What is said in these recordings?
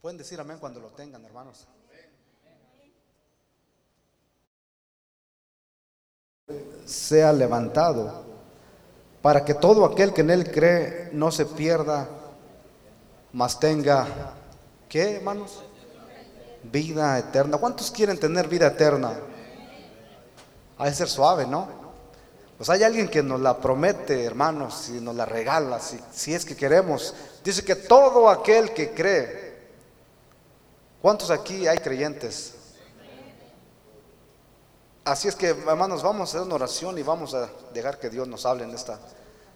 Pueden decir amén cuando lo tengan, hermanos. Sea levantado para que todo aquel que en él cree no se pierda, mas tenga, ¿qué hermanos? Vida eterna. ¿Cuántos quieren tener vida eterna? Hay que ser suave, ¿no? Pues hay alguien que nos la promete, hermanos, y nos la regala, si, si es que queremos. Dice que todo aquel que cree, ¿cuántos aquí hay creyentes? Así es que, hermanos, vamos a hacer una oración y vamos a dejar que Dios nos hable en esta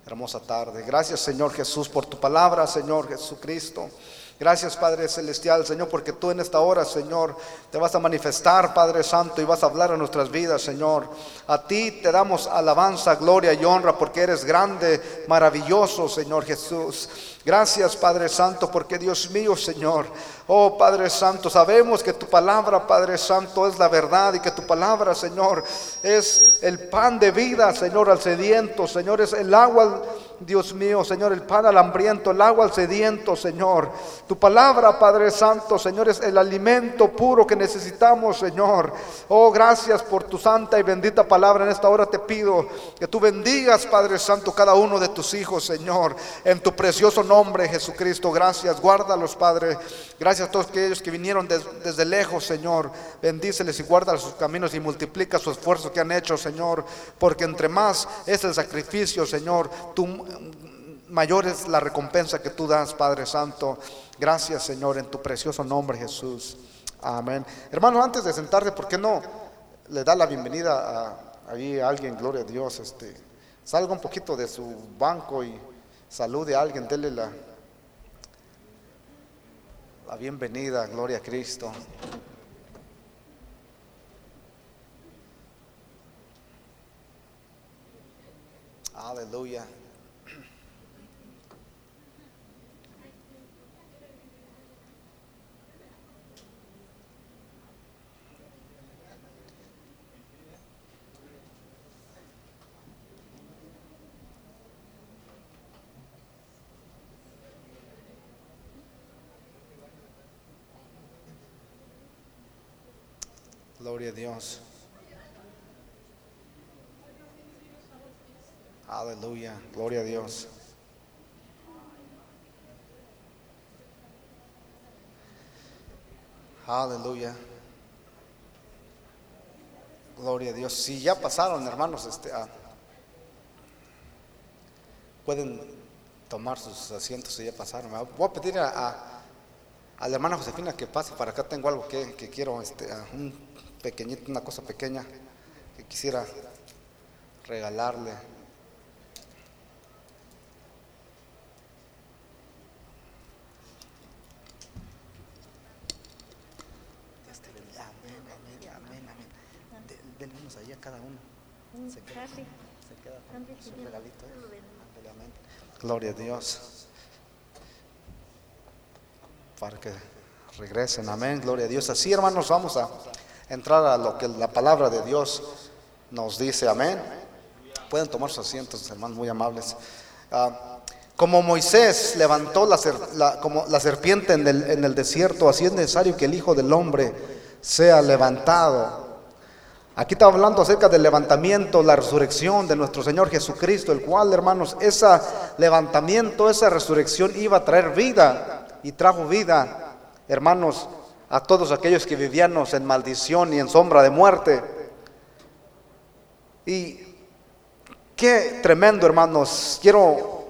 hermosa tarde. Gracias, Señor Jesús, por tu palabra, Señor Jesucristo. Gracias, Padre Celestial, Señor, porque tú en esta hora, Señor, te vas a manifestar, Padre Santo, y vas a hablar en nuestras vidas, Señor. A ti te damos alabanza, gloria y honra, porque eres grande, maravilloso, Señor Jesús. Gracias, Padre Santo, porque Dios mío, Señor, oh Padre Santo, sabemos que tu palabra, Padre Santo, es la verdad y que tu palabra, Señor, es el pan de vida, Señor, al sediento, Señor, es el agua Dios mío, Señor, el pan al hambriento, el agua al sediento, Señor. Tu palabra, Padre Santo, Señor, es el alimento puro que necesitamos, Señor. Oh, gracias por tu santa y bendita palabra. En esta hora te pido que tú bendigas, Padre Santo, cada uno de tus hijos, Señor. En tu precioso nombre, Jesucristo. Gracias. Guárdalos, Padre. Gracias a todos aquellos que vinieron desde lejos, Señor. Bendíceles y guarda sus caminos y multiplica su esfuerzo que han hecho, Señor. Porque entre más es el sacrificio, Señor, tú mayor es la recompensa que tú das, Padre Santo. Gracias, Señor, en tu precioso nombre, Jesús. Amén. Hermano, antes de sentarte, ¿por qué no le da la bienvenida a, a alguien, gloria a Dios? Este, salga un poquito de su banco y salude a alguien, dele la, la bienvenida, gloria a Cristo. Aleluya. Gloria a Dios. Aleluya. Gloria a Dios. Aleluya. Gloria a Dios. Si ya pasaron, hermanos, este, ah, pueden tomar sus asientos si ya pasaron. Voy a pedir a, la hermana Josefina que pase para acá. Tengo algo que, que quiero, este, ah, un pequeñito, una cosa pequeña que quisiera regalarle. cada uno. Se queda, se queda su regalito. Gloria a Dios. Para que regresen. Amén. Gloria a Dios. Así, hermanos, vamos a entrar a lo que la palabra de Dios nos dice. Amén. Pueden tomar sus asientos, hermanos, muy amables. Ah, como Moisés levantó la, como la serpiente en el, en el desierto, así es necesario que el Hijo del Hombre sea levantado Aquí está hablando acerca del levantamiento, la resurrección de nuestro Señor Jesucristo, el cual, hermanos, ese levantamiento, esa resurrección iba a traer vida y trajo vida, hermanos, a todos aquellos que vivíamos en maldición y en sombra de muerte. Y qué tremendo, hermanos. Quiero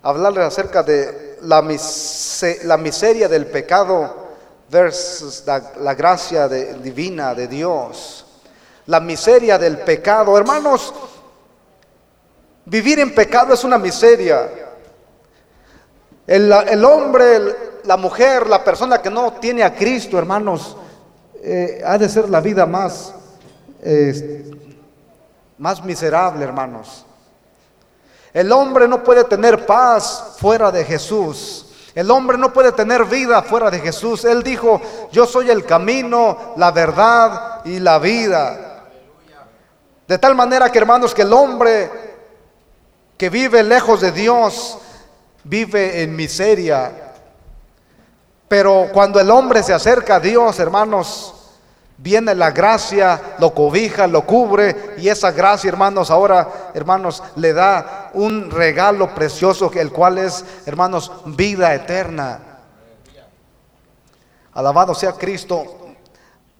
hablarles acerca de la, miseria del pecado versus la, gracia divina de Dios la miseria del pecado. Hermanos, vivir en pecado es una miseria. El, hombre, la mujer, la persona que no tiene a Cristo, hermanos, eh, ha de ser la vida más, más miserable, hermanos. El hombre no puede tener paz fuera de Jesús. El hombre no puede tener vida fuera de Jesús. Él dijo, yo soy el camino, la verdad y la vida. De tal manera que hermanos, que el hombre que vive lejos de Dios vive en miseria. Pero cuando el hombre se acerca a Dios, hermanos, viene la gracia, lo cobija, lo cubre y esa gracia, hermanos, ahora, hermanos, le da un regalo precioso, el cual es, hermanos, vida eterna. Alabado sea Cristo.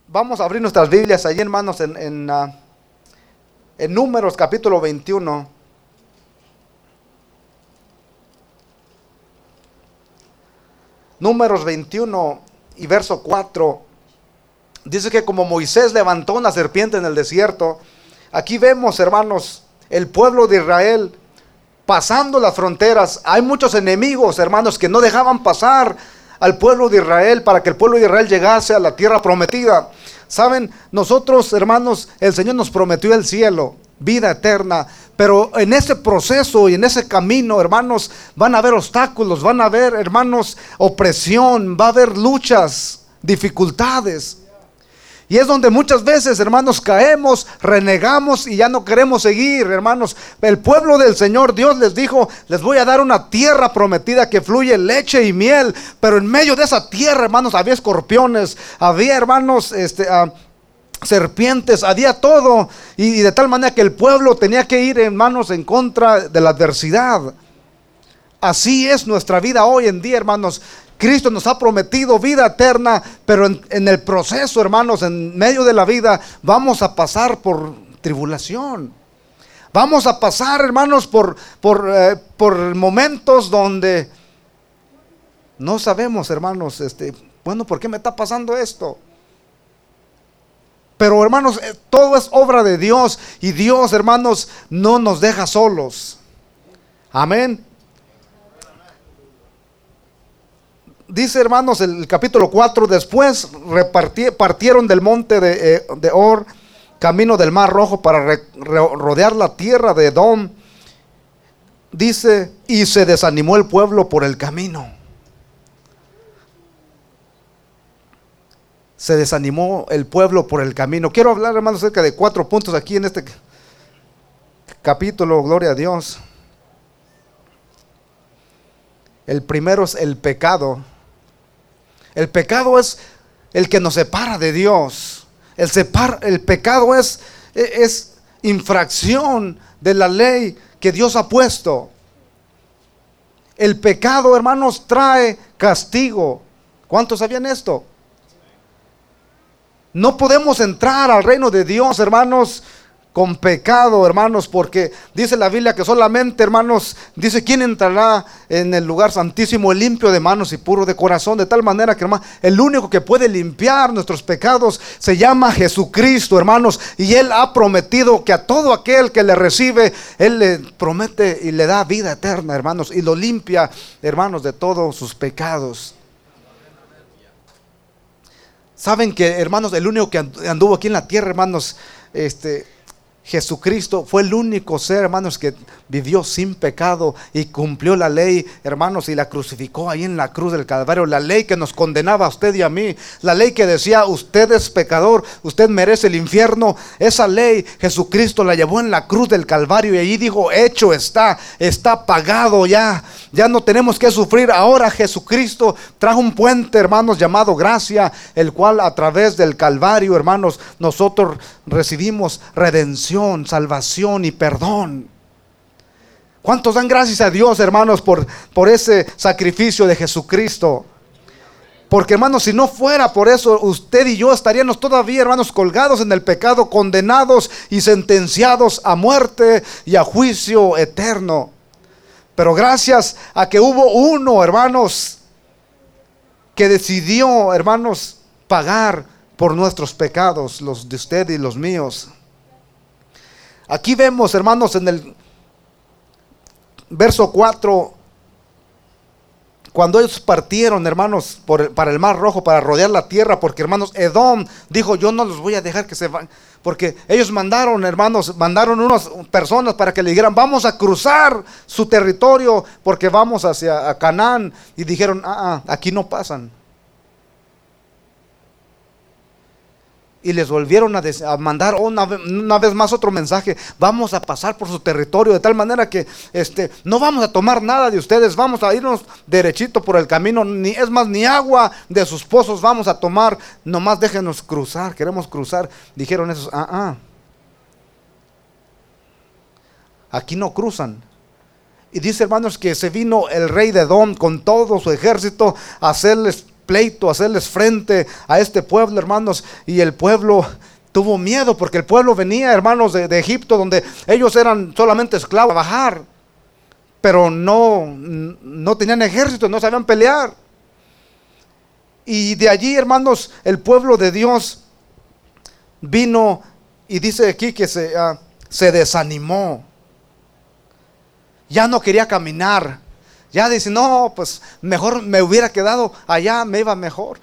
Vamos a abrir nuestras Biblias ahí, hermanos, en, en, ah, en Números capítulo 21. Números 21 y verso 4. Dice que como Moisés levantó una serpiente en el desierto, aquí vemos, hermanos, el pueblo de Israel pasando las fronteras. Hay muchos enemigos, hermanos, que no dejaban pasar al pueblo de Israel para que el pueblo de Israel llegase a la tierra prometida. Saben, nosotros, hermanos, el Señor nos prometió el cielo, vida eterna, pero en ese proceso y en ese camino, hermanos, van a haber obstáculos, van a haber, hermanos, opresión, va a haber luchas, dificultades. Y es donde muchas veces, hermanos, caemos, renegamos y ya no queremos seguir, hermanos. El pueblo del Señor, Dios les dijo, les voy a dar una tierra prometida que fluye leche y miel. Pero en medio de esa tierra, hermanos, había escorpiones, había, hermanos, este, ah, serpientes, había todo. Y, de tal manera que el pueblo tenía que ir, hermanos, en contra de la adversidad. Así es nuestra vida hoy en día, hermanos. Cristo nos ha prometido vida eterna, pero en, el proceso, hermanos, en medio de la vida, vamos a pasar por tribulación. Vamos a pasar, hermanos, por, por, eh, por momentos donde no sabemos, hermanos, este, bueno, ¿por qué me está pasando esto? Pero hermanos, eh, todo es obra de Dios y Dios, hermanos, no nos deja solos. Amén. dice hermanos el capítulo 4, después partieron del monte de, eh, de, Or, camino del mar rojo para rodear la tierra de Edom. Dice, y se desanimó el pueblo por el camino. Se desanimó el pueblo por el camino. Quiero hablar, hermanos, acerca de cuatro puntos aquí en este capítulo, gloria a Dios. El primero es el pecado. El pecado es el que nos separa de Dios. El, el pecado es, es infracción de la ley que Dios ha puesto. El pecado, hermanos, trae castigo. ¿Cuántos sabían esto? No podemos entrar al reino de Dios, hermanos, con pecado, hermanos, porque dice la Biblia que solamente, hermanos, dice, ¿quién entrará en el lugar santísimo, limpio de manos y puro de corazón? De tal manera que, hermano, el único que puede limpiar nuestros pecados se llama Jesucristo, hermanos, y Él ha prometido que a todo aquel que le recibe, Él le promete y le da vida eterna, hermanos, y lo limpia, hermanos, de todos sus pecados. Saben que, hermanos, el único que anduvo aquí en la tierra, hermanos, este, Jesucristo fue el único ser, hermanos, que vivió sin pecado y cumplió la ley, hermanos, y la crucificó ahí en la cruz del Calvario. La ley que nos condenaba a usted y a mí. La ley que decía, usted es pecador, usted merece el infierno. Esa ley Jesucristo la llevó en la cruz del Calvario y ahí dijo, hecho está, está pagado ya. Ya no tenemos que sufrir. Ahora Jesucristo trajo un puente, hermanos, llamado gracia, el cual a través del Calvario, hermanos, nosotros recibimos redención, salvación y perdón. ¿Cuántos dan gracias a Dios, hermanos, por, por ese sacrificio de Jesucristo? Porque, hermanos, si no fuera por eso, usted y yo estaríamos todavía, hermanos, colgados en el pecado, condenados y sentenciados a muerte y a juicio eterno. Pero gracias a que hubo uno, hermanos, que decidió, hermanos, pagar por nuestros pecados, los de usted y los míos. Aquí vemos, hermanos, en el verso 4, cuando ellos partieron, hermanos, para el mar rojo, para rodear la tierra, porque hermanos, Edom dijo, yo no los voy a dejar que se vayan, porque ellos mandaron, hermanos, mandaron unas personas para que le dijeran, vamos a cruzar su territorio, porque vamos hacia Canaán, y dijeron, ah, ah aquí no pasan. Y les volvieron a, mandar una, vez más otro mensaje, vamos a pasar por su territorio de tal manera que este, no vamos a tomar nada de ustedes, vamos a irnos derechito por el camino, ni es más, ni agua de sus pozos vamos a tomar, nomás déjenos cruzar, queremos cruzar. Dijeron esos, ah, ah, aquí no cruzan. Y dice hermanos que se vino el rey de Don con todo su ejército a hacerles pleito, hacerles frente a este pueblo, hermanos, y el pueblo tuvo miedo porque el pueblo venía, hermanos, de, Egipto, donde ellos eran solamente esclavos a bajar, pero no, no tenían ejército, no sabían pelear. Y de allí, hermanos, el pueblo de Dios vino y dice aquí que se, ah, se desanimó. Ya no quería caminar. Ya dice, no, pues mejor me hubiera quedado allá, me iba mejor.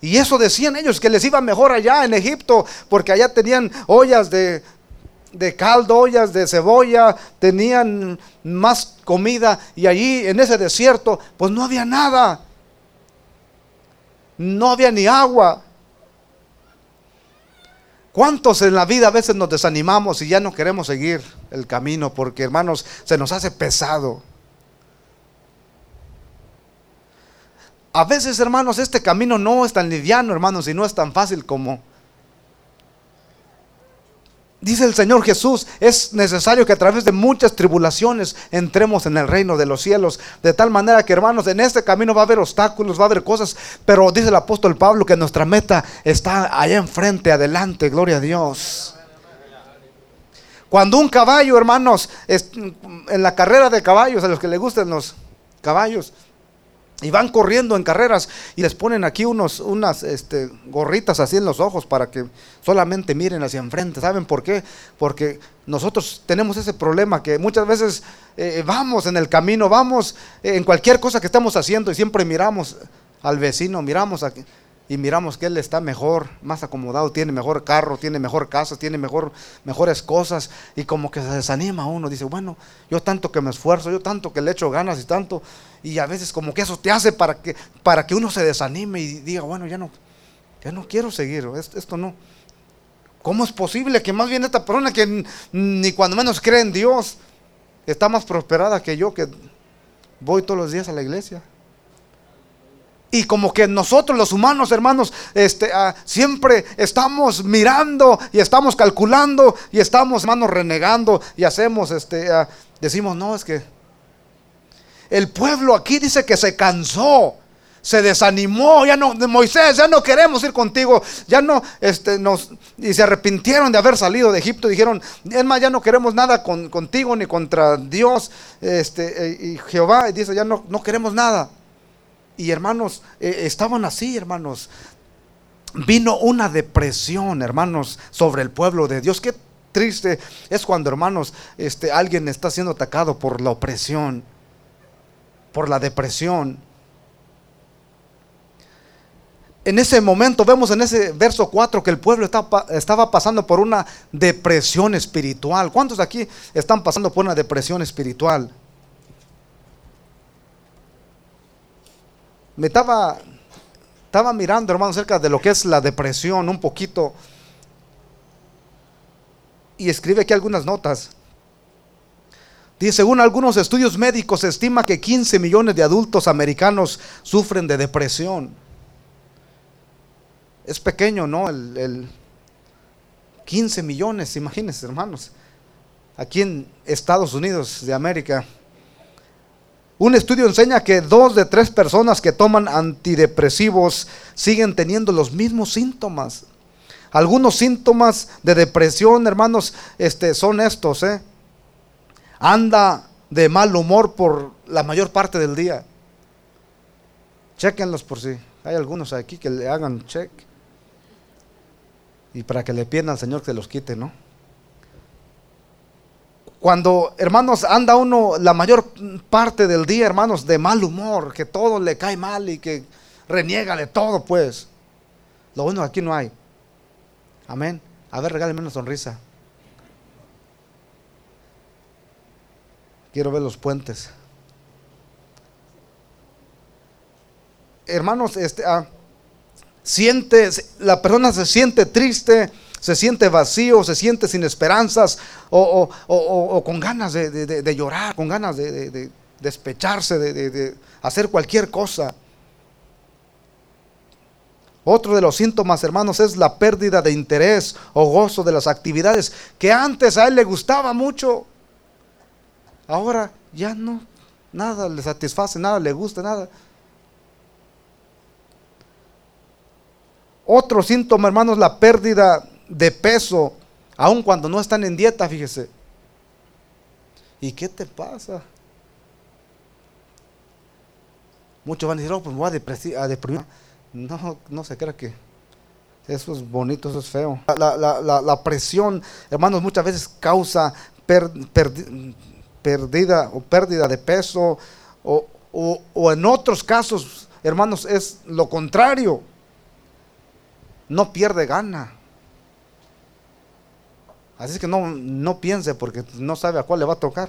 Y eso decían ellos, que les iba mejor allá en Egipto, porque allá tenían ollas de, de caldo, ollas de cebolla, tenían más comida y allí en ese desierto pues no había nada. No había ni agua. ¿Cuántos en la vida a veces nos desanimamos y ya no queremos seguir el camino porque hermanos se nos hace pesado? A veces, hermanos, este camino no es tan liviano, hermanos, y no es tan fácil como Dice el Señor Jesús, es necesario que a través de muchas tribulaciones entremos en el reino de los cielos. De tal manera que, hermanos, en este camino va a haber obstáculos, va a haber cosas, pero dice el apóstol Pablo que nuestra meta está allá enfrente, adelante, gloria a Dios. Cuando un caballo, hermanos, en la carrera de caballos, a los que les gustan los caballos, y van corriendo en carreras y les ponen aquí unos, unas este, gorritas así en los ojos para que solamente miren hacia enfrente. ¿Saben por qué? Porque nosotros tenemos ese problema que muchas veces eh, vamos en el camino, vamos en cualquier cosa que estamos haciendo y siempre miramos al vecino, miramos aquí y miramos que él está mejor, más acomodado, tiene mejor carro, tiene mejor casa, tiene mejor, mejores cosas y como que se desanima uno, dice, bueno, yo tanto que me esfuerzo, yo tanto que le echo ganas y tanto, y a veces como que eso te hace para que, para que uno se desanime y diga, bueno, ya no, ya no quiero seguir, esto, no. ¿Cómo es posible que más bien esta persona que ni cuando menos cree en Dios está más prosperada que yo que voy todos los días a la iglesia? Y como que nosotros los humanos, hermanos, este, ah, siempre estamos mirando y estamos calculando y estamos, hermanos, renegando y hacemos, este, ah, decimos, no, es que el pueblo aquí dice que se cansó se desanimó, ya no, Moisés, ya no queremos ir contigo, ya no, este, nos, y se arrepintieron de haber salido de Egipto, dijeron, es más, ya no queremos nada contigo ni contra Dios, este, eh, y Jehová, dice, ya no, no queremos nada. Y hermanos, eh, estaban así, hermanos. Vino una depresión, hermanos, sobre el pueblo de Dios. Qué triste es cuando, hermanos, este, alguien está siendo atacado por la opresión, por la depresión. En ese momento vemos en ese verso 4 que el pueblo estaba, pasando por una depresión espiritual. ¿Cuántos de aquí están pasando por una depresión espiritual? me estaba, estaba mirando, hermano, acerca de lo que es la depresión un poquito. Y escribe aquí algunas notas. Dice, según algunos estudios médicos, se estima que 15 millones de adultos americanos sufren de depresión. Es pequeño, ¿no? El, el 15 millones, imagínense, hermanos. Aquí en Estados Unidos de América. Un estudio enseña que dos de tres personas que toman antidepresivos siguen teniendo los mismos síntomas. Algunos síntomas de depresión, hermanos, este, son estos. ¿eh? Anda de mal humor por la mayor parte del día. Chequenlos por si hay algunos aquí que le hagan check. Y para que le pidan al Señor que los quite, ¿no? Cuando, hermanos, anda uno la mayor parte del día, hermanos, de mal humor, que todo le cae mal y que reniega de todo, pues. Lo bueno aquí no hay. Amén. A ver, regáleme una sonrisa. Quiero ver los puentes. Hermanos, este, ah, siente, la persona se siente triste, se siente vacío, se siente sin esperanzas o, con ganas de, llorar, con ganas de, despecharse, de hacer cualquier cosa. Otro de los síntomas, hermanos, es la pérdida de interés o gozo de las actividades que antes a él le gustaba mucho. Ahora ya no, nada le satisface, nada le gusta, nada. Otro síntoma, hermanos, la pérdida de peso, aun cuando no están en dieta, fíjese. ¿Y qué te pasa? Muchos van a decir, oh, pues me voy a, deprimir. No, no se crea que eso es bonito, eso es feo. La, presión, hermanos, muchas veces causa pérdida o pérdida de peso, o, o en otros casos, hermanos, es lo contrario. No pierde gana. Así que no, no piense porque no sabe a cuál le va a tocar.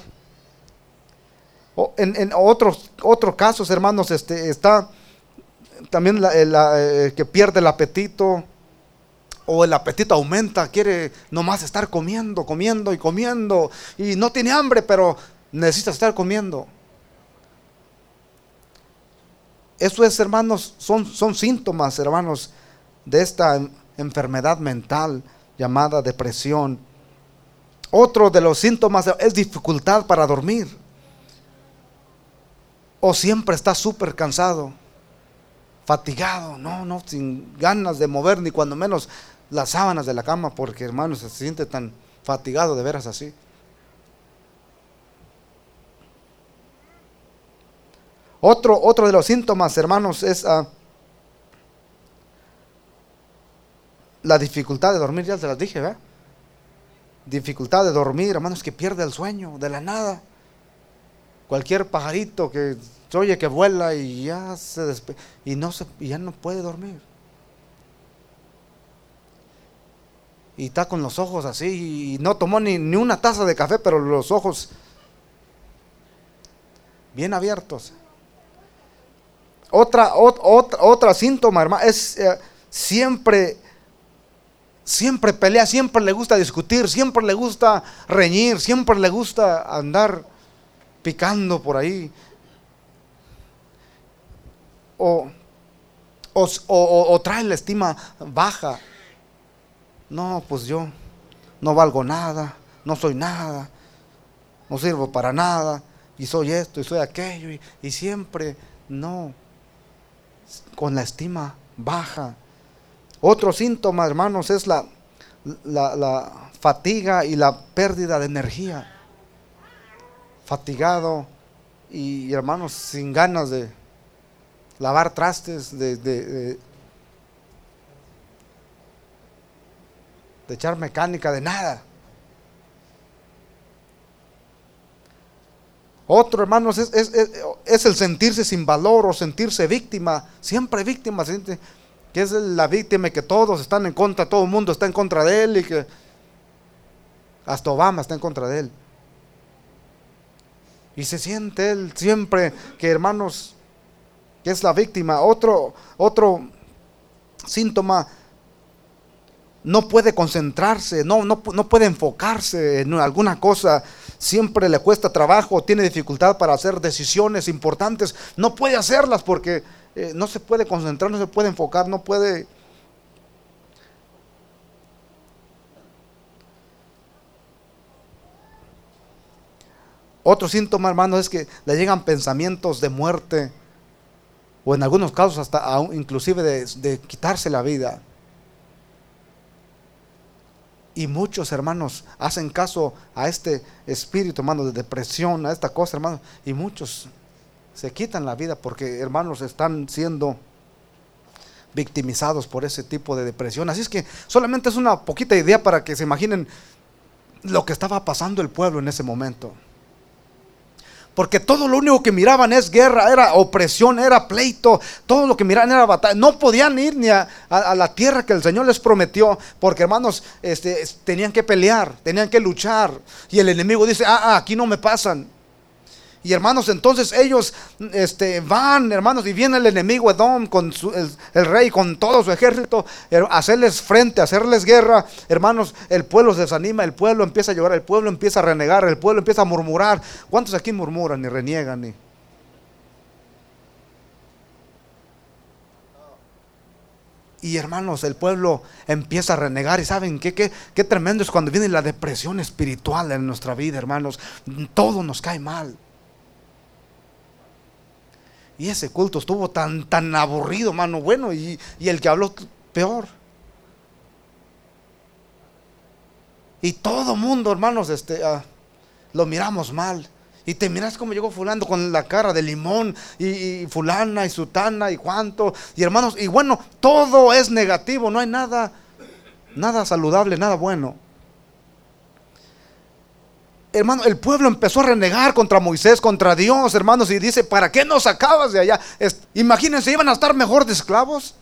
en, otros, otros casos, hermanos, este, está también la, que pierde el apetito o el apetito aumenta, quiere nomás estar comiendo, comiendo y comiendo y no tiene hambre, pero necesita estar comiendo. Eso es, hermanos, son, son síntomas, hermanos, de esta enfermedad mental llamada depresión. Otro de los síntomas es dificultad para dormir. O siempre está súper cansado, fatigado, no, no, sin ganas de mover ni cuando menos las sábanas de la cama, porque hermano se siente tan fatigado de veras así. Otro, otro de los síntomas, hermanos, es ah, la dificultad de dormir, ya se las dije, ¿verdad? dificultad de dormir, hermanos, que pierde el sueño de la nada. Cualquier pajarito que se oye que vuela y ya se y no y ya no puede dormir. Y está con los ojos así y no tomó ni, ni una taza de café, pero los ojos bien abiertos. Otra, otra, otra síntoma, hermano, es eh, siempre siempre pelea, siempre le gusta discutir, siempre le gusta reñir, siempre le gusta andar picando por ahí. O, o, trae la estima baja. No, pues yo no valgo nada, no soy nada, no sirvo para nada, y soy esto y soy aquello, y, siempre no, con la estima baja. Otro síntoma, hermanos, es la, la, fatiga y la pérdida de energía. Fatigado y, hermanos sin ganas de lavar trastes, de, echar mecánica, de nada. Otro, hermanos, es, es, es, el sentirse sin valor o sentirse víctima, siempre víctima, siente, que es la víctima que todos están en contra, todo el mundo está en contra de él y que hasta Obama está en contra de él. Y se siente él siempre que hermanos, que es la víctima. Otro, otro síntoma, no puede concentrarse, no, no, no puede enfocarse en alguna cosa, siempre le cuesta trabajo, tiene dificultad para hacer decisiones importantes, no puede hacerlas porque eh, no se puede concentrar, no se puede enfocar, no puede... Otro síntoma, hermano, es que le llegan pensamientos de muerte o en algunos casos hasta inclusive de quitarse la vida. Y muchos hermanos hacen caso a este espíritu, hermano, de depresión, a esta cosa, hermano. Y muchos se quitan la vida porque hermanos están siendo victimizados por ese tipo de depresión. Así es que solamente es una poquita idea para que se imaginen lo que estaba pasando el pueblo en ese momento. Porque todo lo único que miraban es guerra, era opresión, era pleito, todo lo que miraban era batalla. No podían ir ni a, la tierra que el Señor les prometió, porque hermanos, este, tenían que pelear, tenían que luchar. Y el enemigo dice, ah, ah aquí no me pasan. Y hermanos, entonces ellos este, van, hermanos, y viene el enemigo Edom con el, rey, con todo su ejército, a hacerles frente, a hacerles guerra. Hermanos, el pueblo se desanima, el pueblo empieza a llorar, el pueblo empieza a renegar, el pueblo empieza a murmurar. ¿Cuántos aquí murmuran y reniegan? Y hermanos, el pueblo empieza a renegar. ¿Y saben qué, qué, qué tremendo es cuando viene la depresión espiritual en nuestra vida, hermanos? Todo nos cae mal. Y ese culto estuvo tan, tan aburrido, mano. Bueno, y, el que habló peor. Y todo mundo, hermanos, este, ah, lo miramos mal. Y te miras cómo llegó fulano con la cara de limón y, fulana y sutana y cuánto. Y hermanos, y bueno, todo es negativo, no hay nada, nada saludable, nada bueno hermano, el pueblo empezó a renegar contra Moisés, contra Dios, hermanos, y dice, ¿para qué nos sacabas de allá? imagínense, iban a estar mejor de esclavos.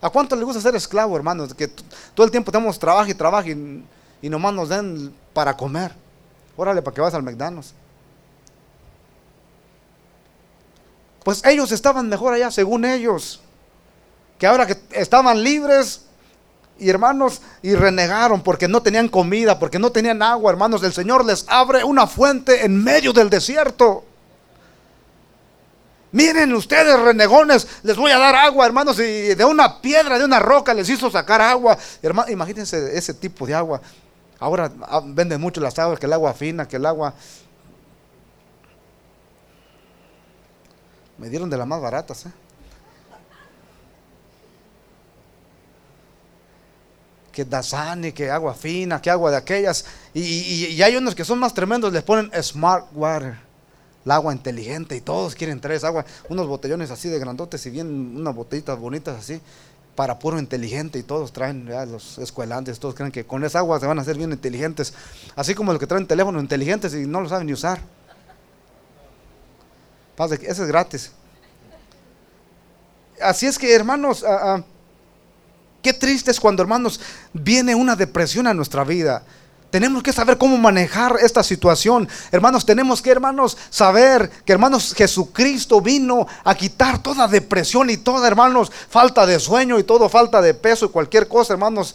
¿A cuánto le gusta ser esclavo, hermanos? Que todo el tiempo tenemos trabajo y trabajo y, y, nomás nos den para comer. Órale, para que vas al McDonald's. Pues ellos estaban mejor allá, según ellos. Que ahora que estaban libres, y hermanos, y renegaron porque no tenían comida, porque no tenían agua, hermanos. El Señor les abre una fuente en medio del desierto. Miren ustedes, renegones, les voy a dar agua, hermanos, y de una piedra, de una roca les hizo sacar agua. Hermanos, imagínense ese tipo de agua. Ahora ah, venden mucho las aguas, que el agua fina, que el agua... Me dieron de las más baratas, ¿eh? Que Dasani, que agua fina, que agua de aquellas. Y, hay unos que son más tremendos, les ponen smart water, el agua inteligente, y todos quieren traer esa agua, unos botellones así de grandotes y bien unas botellitas bonitas así, para puro inteligente, y todos traen, los escuelantes, todos creen que con esa agua se van a hacer bien inteligentes, así como los que traen teléfonos inteligentes y no lo saben ni usar. Ese es gratis. Así es que, hermanos, uh, Qué triste es cuando, hermanos, viene una depresión a nuestra vida. Tenemos que saber cómo manejar esta situación. Hermanos, tenemos que, hermanos, saber que, hermanos, Jesucristo vino a quitar toda depresión y toda, hermanos, falta de sueño y todo falta de peso y cualquier cosa, hermanos.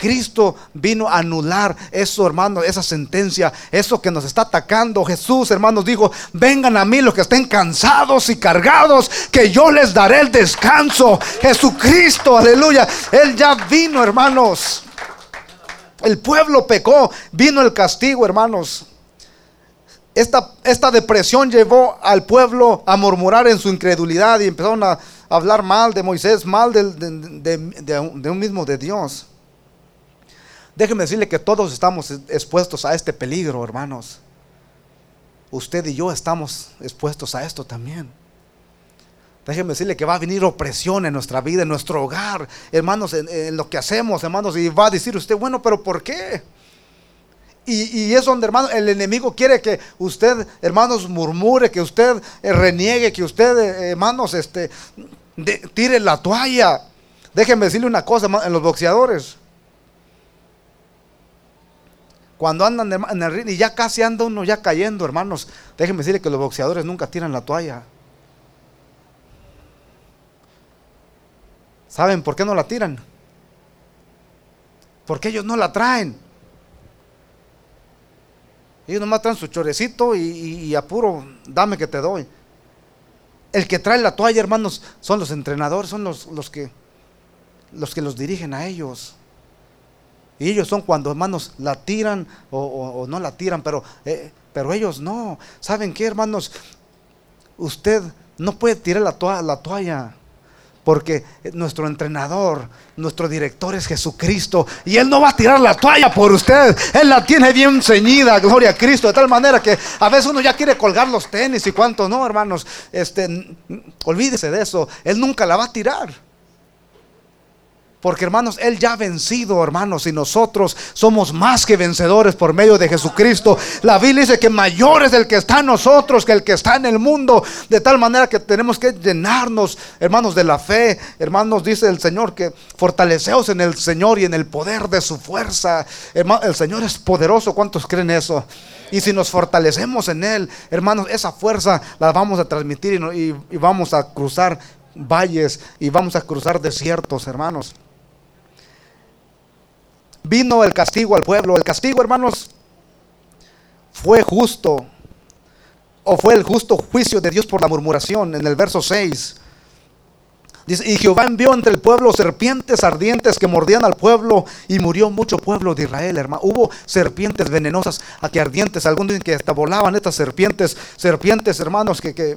Cristo vino a anular eso, hermano, esa sentencia, eso que nos está atacando. Jesús, hermanos, dijo, vengan a mí los que estén cansados y cargados, que yo les daré el descanso. Jesucristo, aleluya. Él ya vino, hermanos. El pueblo pecó, vino el castigo, hermanos. Esta, esta, depresión llevó al pueblo a murmurar en su incredulidad y empezaron a hablar mal de Moisés, mal de un mismo de Dios. Déjeme decirle que todos estamos expuestos a este peligro, hermanos. Usted y yo estamos expuestos a esto también. Déjeme decirle que va a venir opresión en nuestra vida, en nuestro hogar, hermanos, en, lo que hacemos, hermanos. Y va a decir usted, bueno, pero ¿por qué? Y, es donde, hermano, el enemigo quiere que usted, hermanos, murmure, que usted eh, reniegue, que usted, eh, hermanos, este, tire la toalla. Déjeme decirle una cosa, en los boxeadores. Cuando andan en el ring y ya casi anda uno ya cayendo, hermanos, déjenme decirle que los boxeadores nunca tiran la toalla. ¿Saben por qué no la tiran? Porque ellos no la traen. Ellos nomás traen su chorecito y, apuro, dame que te doy. El que trae la toalla, hermanos, son los entrenadores, son los, que, los que los dirigen a ellos. Y ellos son cuando hermanos la tiran o, no la tiran, pero, eh, pero ellos no. ¿Saben qué, hermanos? Usted no puede tirar la, toalla, la toalla. Porque nuestro entrenador, nuestro director es Jesucristo. Y Él no va a tirar la toalla por usted. Él la tiene bien ceñida, gloria a Cristo. De tal manera que a veces uno ya quiere colgar los tenis y cuánto no, hermanos. Este, olvídese de eso. Él nunca la va a tirar. Porque hermanos, Él ya ha vencido, hermanos, y nosotros somos más que vencedores por medio de Jesucristo. La Biblia dice que mayor es el que está en nosotros que el que está en el mundo. De tal manera que tenemos que llenarnos, hermanos, de la fe. Hermanos, dice el Señor que fortaleceos en el Señor y en el poder de su fuerza. el Señor es poderoso. ¿Cuántos creen eso? Y si nos fortalecemos en Él, hermanos, esa fuerza la vamos a transmitir y vamos a cruzar valles y vamos a cruzar desiertos, hermanos vino el castigo al pueblo. El castigo, hermanos, fue justo. O fue el justo juicio de Dios por la murmuración en el verso 6. Dice, y Jehová envió entre el pueblo serpientes ardientes que mordían al pueblo y murió mucho pueblo de Israel, hermano. Hubo serpientes venenosas, aquí ardientes. Algunos dicen que hasta volaban estas serpientes, serpientes, hermanos, que,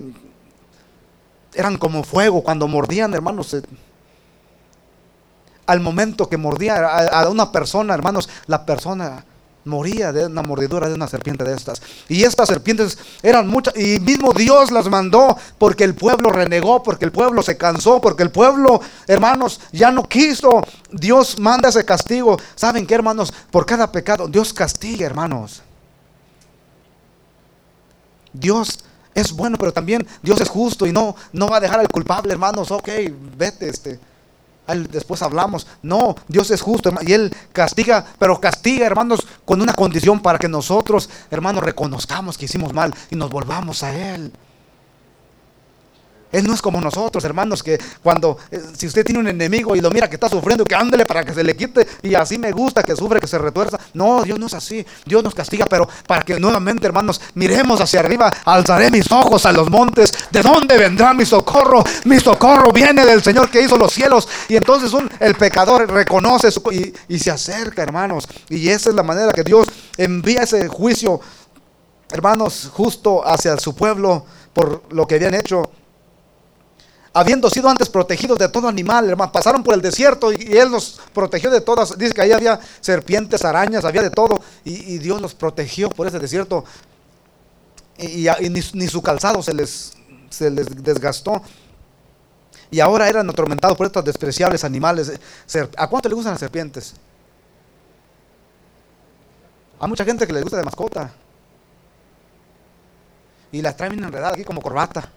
eran como fuego cuando mordían, hermanos al momento que mordía a, una persona, hermanos, la persona moría de una mordidura de una serpiente de estas. Y estas serpientes eran muchas, y mismo Dios las mandó porque el pueblo renegó, porque el pueblo se cansó, porque el pueblo, hermanos, ya no quiso. Dios manda ese castigo. ¿Saben qué, hermanos? Por cada pecado, Dios castiga, hermanos. Dios es bueno, pero también Dios es justo y no, no va a dejar al culpable, hermanos. Ok, vete, este después hablamos. No, Dios es justo y Él castiga, pero castiga, hermanos, con una condición para que nosotros, hermanos, reconozcamos que hicimos mal y nos volvamos a Él. Él no es como nosotros, hermanos, que cuando, eh, si usted tiene un enemigo y lo mira que está sufriendo, que ándele para que se le quite y así me gusta que sufre, que se retuerza. No, Dios no es así. Dios nos castiga, pero para que nuevamente, hermanos, miremos hacia arriba, alzaré mis ojos a los montes. ¿De dónde vendrá mi socorro? Mi socorro viene del Señor que hizo los cielos. Y entonces el pecador reconoce y, y se acerca, hermanos. Y esa es la manera que Dios envía ese juicio, hermanos, justo hacia su pueblo por lo que habían hecho habiendo sido antes protegidos de todo animal, hermano, pasaron por el desierto y, Él los protegió de todas. Dice que ahí había serpientes, arañas, había de todo. Y, Dios los protegió por ese desierto. Y, ni, su calzado se les, se les desgastó. Y ahora eran atormentados por estos despreciables animales. ¿A cuánto le gustan las serpientes? A mucha gente que les gusta de mascota. Y las traen enredadas aquí como corbata.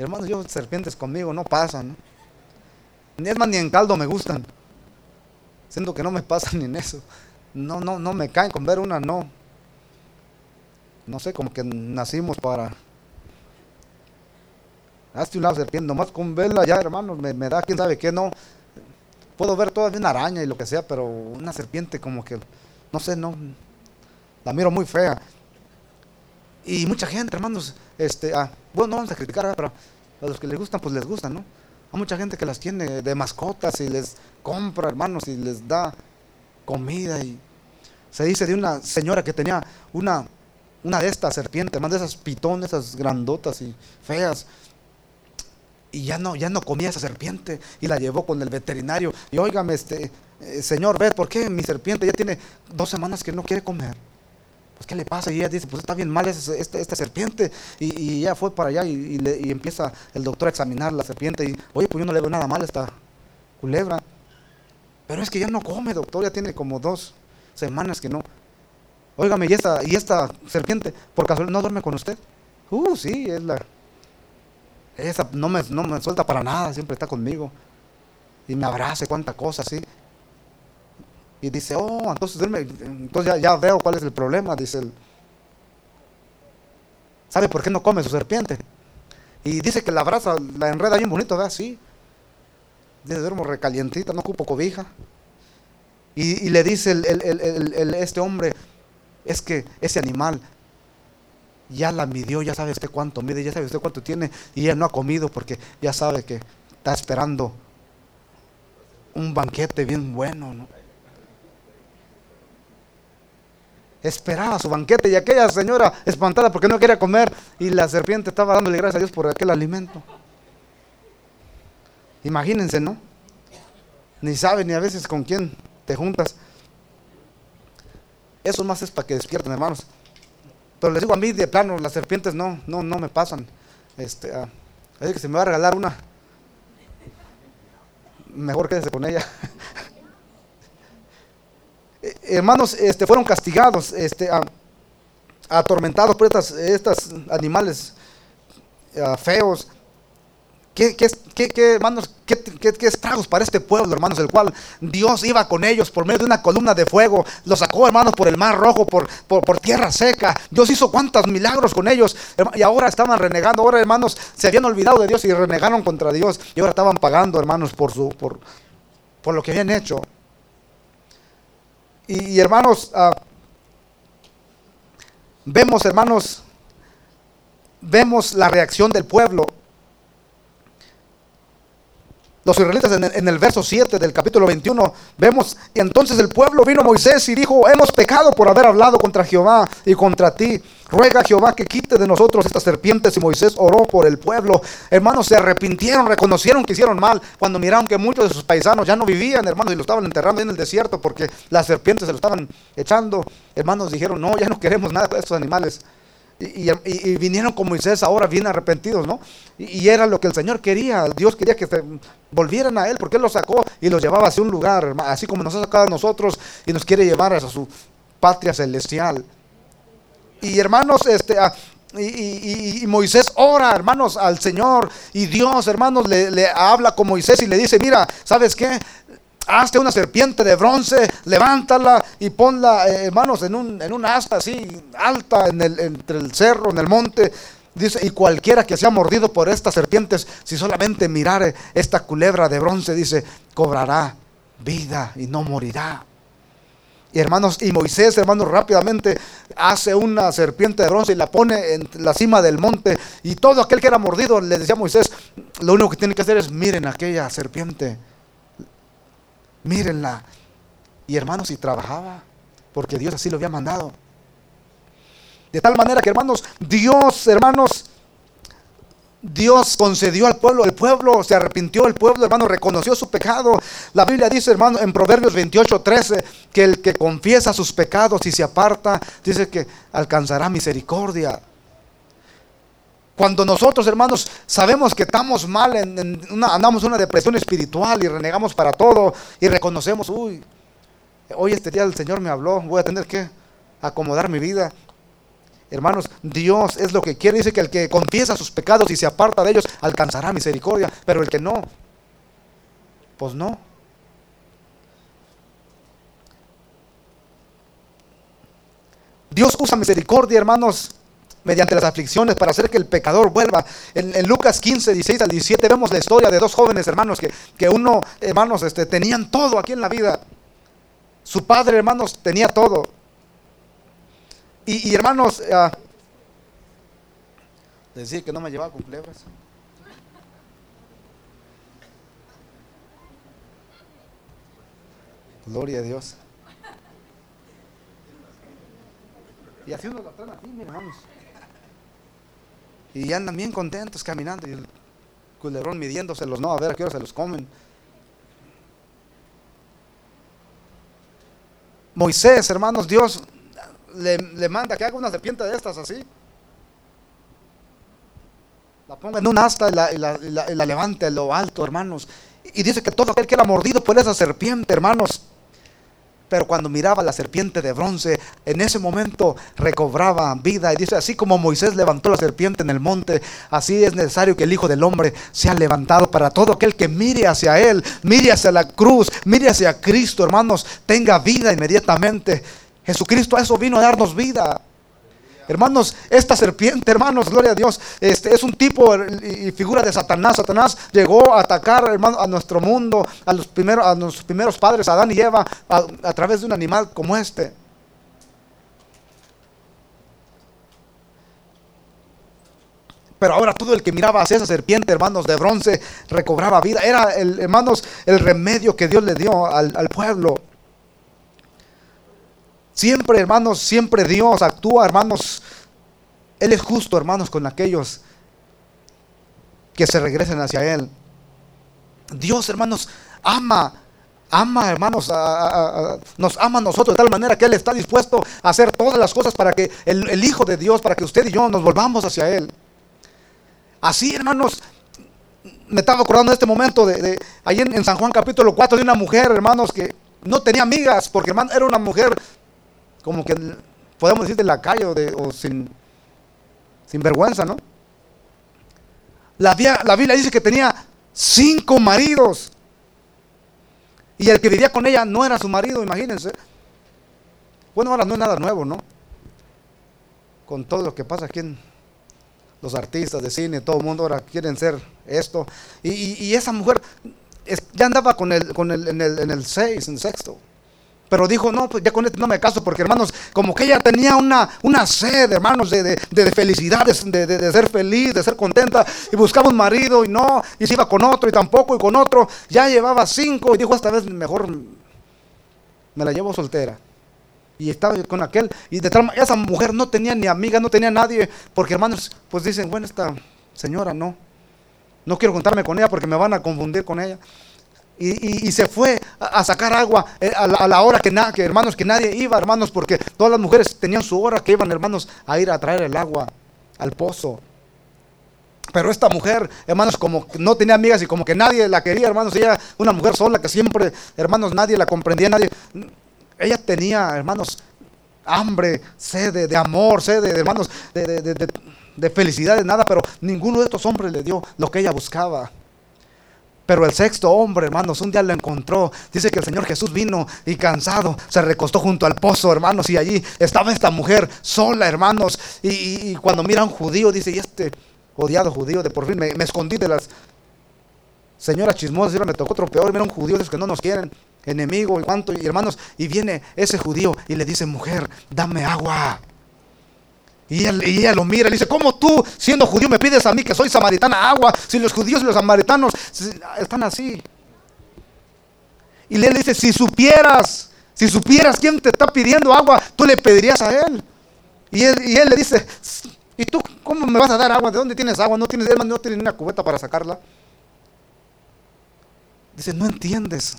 Hermanos, yo serpientes conmigo no pasan. Ni es más, ni en caldo me gustan. Siento que no me pasan ni en eso. No, no, no me caen con ver una, no. No sé, como que nacimos para. Hazte un lado serpiente, nomás con verla ya, hermanos, me, da quién sabe qué, no. Puedo ver todavía una araña y lo que sea, pero una serpiente como que, no sé, no. La miro muy fea. Y mucha gente, hermanos, este, ah, bueno, no vamos a criticar, pero a los que les gustan, pues les gustan, ¿no? Hay mucha gente que las tiene de mascotas y les compra, hermanos, y les da comida. Y se dice de una señora que tenía una, una de estas serpientes, más de esas pitones, esas grandotas y feas. Y ya no, ya no comía esa serpiente y la llevó con el veterinario. Y óigame, este, eh, señor, ve, ¿por qué mi serpiente ya tiene dos semanas que no quiere comer? Pues, ¿qué le pasa? Y ella dice, pues está bien mal esta, esta, serpiente. Y, y, ya fue para allá y, y, empieza el doctor a examinar la serpiente. Y, oye, pues yo no le veo nada mal a esta culebra. Pero es que ya no come, doctor, ya tiene como dos semanas que no. Óigame, ¿y esta, y esta serpiente, por casualidad, no duerme con usted? Uh, sí, es la. Esa no me, no me suelta para nada, siempre está conmigo. Y me abraza, cuánta cosa, sí. Y dice, oh, entonces, entonces ya, veo cuál es el problema, dice él. ¿Sabe por qué no come su serpiente? Y dice que la abraza, la enreda bien bonito, ¿verdad? Sí. Dice, duermo recalientita, no ocupo cobija. Y, le dice el, este hombre, es que ese animal ya la midió, ya sabe usted cuánto mide, ya sabe usted cuánto tiene, y él no ha comido porque ya sabe que está esperando un banquete bien bueno, ¿no? Esperaba su banquete y aquella señora espantada porque no quería comer y la serpiente estaba dándole gracias a Dios por aquel alimento. Imagínense, ¿no? Ni sabe ni a veces con quién te juntas. Eso más es para que despierten, hermanos. Pero les digo a mí de plano, las serpientes no, no, no me pasan. Este, ah, que se me va a regalar una. mejor quédese con ella. Eh, hermanos, este, fueron castigados, este, atormentados por estas, estos animales ah, feos. ¿Qué, qué, qué, hermanos, qué, qué, estragos para este pueblo, hermanos, el cual Dios iba con ellos por medio de una columna de fuego, los sacó, hermanos, por el mar rojo, por, por, por tierra seca. Dios hizo cuantos milagros con ellos y ahora estaban renegando. Ahora, hermanos, se habían olvidado de Dios y renegaron contra Dios y ahora estaban pagando, hermanos, por, su, por, por lo que habían hecho. Y, hermanos, ah, vemos, hermanos, vemos la reacción del pueblo los israelitas en el, verso 7 del capítulo 21 vemos, y entonces el pueblo vino a Moisés y dijo, hemos pecado por haber hablado contra Jehová y contra ti. Ruega a Jehová que quite de nosotros estas serpientes. Y Moisés oró por el pueblo. Hermanos, se arrepintieron, reconocieron que hicieron mal. Cuando miraron que muchos de sus paisanos ya no vivían, hermanos, y lo estaban enterrando en el desierto porque las serpientes se lo estaban echando. Hermanos dijeron, no, ya no queremos nada de estos animales. Y, vinieron con Moisés ahora bien arrepentidos, ¿no? Y, era lo que el Señor quería. Dios quería que volvieran a Él, porque Él los sacó y los llevaba hacia un lugar, así como nos ha sacado a nosotros y nos quiere llevar a su patria celestial. Y hermanos, este, y, Moisés ora, hermanos, al Señor. Y Dios, hermanos, le, le, habla con Moisés y le dice, mira, ¿sabes qué? Hazte una serpiente de bronce, levántala y ponla, eh, hermanos, en un, en una asta así alta en el, entre el cerro, en el monte. Dice, y cualquiera que sea mordido por estas serpientes, si solamente mirare esta culebra de bronce, dice, cobrará vida y no morirá. Y hermanos, y Moisés, hermanos, rápidamente hace una serpiente de bronce y la pone en la cima del monte. Y todo aquel que era mordido le decía a Moisés, lo único que tiene que hacer es miren aquella serpiente mírenla. Y hermanos, y trabajaba, porque Dios así lo había mandado. De tal manera que hermanos, Dios, hermanos, Dios concedió al pueblo, el pueblo se arrepintió, el pueblo, hermano, reconoció su pecado. La Biblia dice, hermano, en Proverbios 28, 13, que el que confiesa sus pecados y se aparta, dice que alcanzará misericordia. Cuando nosotros, hermanos, sabemos que estamos mal, andamos en una depresión espiritual y renegamos para todo y reconocemos, uy, hoy este día el Señor me habló, voy a tener que acomodar mi vida. Hermanos, Dios es lo que quiere. Dice que el que confiesa sus pecados y se aparta de ellos alcanzará misericordia, pero el que no, pues no. Dios usa misericordia, hermanos, mediante las aflicciones para hacer que el pecador vuelva. En, Lucas 15, 16 al 17 vemos la historia de dos jóvenes hermanos que, que uno, hermanos, este, tenían todo aquí en la vida. Su padre, hermanos, tenía todo. Y, hermanos, uh, decir que no me llevaba con. Gloria a Dios. Y haciendo la trama aquí, hermanos. Y andan bien contentos caminando y el culerón midiéndoselos, no, a ver a qué hora se los comen. Moisés, hermanos, Dios le, manda que haga una serpiente de estas así. La ponga en un asta y la, la levante a lo alto, hermanos. Y dice que todo aquel que era mordido por esa serpiente, hermanos, pero cuando miraba la serpiente de bronce, en ese momento recobraba vida. Y dice, así como Moisés levantó la serpiente en el monte, así es necesario que el Hijo del Hombre sea levantado para todo aquel que mire hacia Él, mire hacia la cruz, mire hacia Cristo, hermanos, tenga vida inmediatamente. Jesucristo a eso vino a darnos vida. Hermanos, esta serpiente, hermanos, gloria a Dios, este es un tipo y figura de Satanás. Satanás llegó a atacar, hermano, a nuestro mundo, a los primeros, a nuestros primeros padres, Adán y Eva, a, través de un animal como este. Pero ahora todo el que miraba hacia esa serpiente, hermanos, de bronce, recobraba vida. Era, el, hermanos, el remedio que Dios le dio al, al pueblo. Siempre, hermanos, siempre Dios actúa, hermanos. Él es justo, hermanos, con aquellos que se regresen hacia Él. Dios, hermanos, ama, ama, hermanos, nos ama a nosotros de tal manera que Él está dispuesto a hacer todas las cosas para que el, Hijo de Dios, para que usted y yo nos volvamos hacia Él. Así, hermanos, me estaba acordando de este momento de, ahí en, San Juan capítulo 4 de una mujer, hermanos, que no tenía amigas, porque hermano, era una mujer como que podemos decir de la calle o, de, o sin, sin vergüenza, ¿no? La, la Biblia dice que tenía cinco maridos. Y el que vivía con ella no era su marido, imagínense. Bueno, ahora no es nada nuevo, ¿no? Con todo lo que pasa aquí en los artistas de cine, todo el mundo ahora quieren ser esto. Y, esa mujer ya andaba con el, con el, en, el, en el sexto. Pero dijo, no, pues ya con este no me caso, porque hermanos, como que ella tenía una, una sed, hermanos, de, de, de felicidad, de, de, ser feliz, de ser contenta, y buscaba un marido y no, y se iba con otro y tampoco, y con otro, ya llevaba cinco, y dijo, esta vez mejor me la llevo soltera. Y estaba con aquel, y de esa mujer no tenía ni amiga, no tenía nadie, porque hermanos, pues dicen, bueno, esta señora no, no quiero contarme con ella porque me van a confundir con ella y, se fue a, sacar agua eh, a la, hora que, que, hermanos, que nadie iba, hermanos, porque todas las mujeres tenían su hora que iban, hermanos, a ir a traer el agua al pozo. Pero esta mujer, hermanos, como no tenía amigas y como que nadie la quería, hermanos, ella, una mujer sola que siempre, hermanos, nadie la comprendía, nadie. Ella tenía, hermanos, hambre, sed de, amor, sed de, hermanos, de, de felicidad, de nada, pero ninguno de estos hombres le dio lo que ella buscaba. Pero el sexto hombre, hermanos, un día lo encontró. Dice que el Señor Jesús vino y cansado se recostó junto al pozo, hermanos, y allí estaba esta mujer sola, hermanos. Y, cuando mira a un judío, dice, y este odiado judío, de por fin me, escondí de las señoras chismosas, y me tocó otro peor, mira un judío de que no nos quieren, enemigo y cuánto, y hermanos, y viene ese judío y le dice, mujer, dame agua. Y ella, lo mira y le dice, ¿cómo tú, siendo judío, me pides a mí que soy samaritana agua? Si los judíos y los samaritanos están así. Y le dice, si supieras, si supieras quién te está pidiendo agua, tú le pedirías a él. Y él, le dice, ¿y tú cómo me vas a dar agua? ¿De dónde tienes agua? No tienes, no tienes ni una cubeta para sacarla. Dice, no entiendes.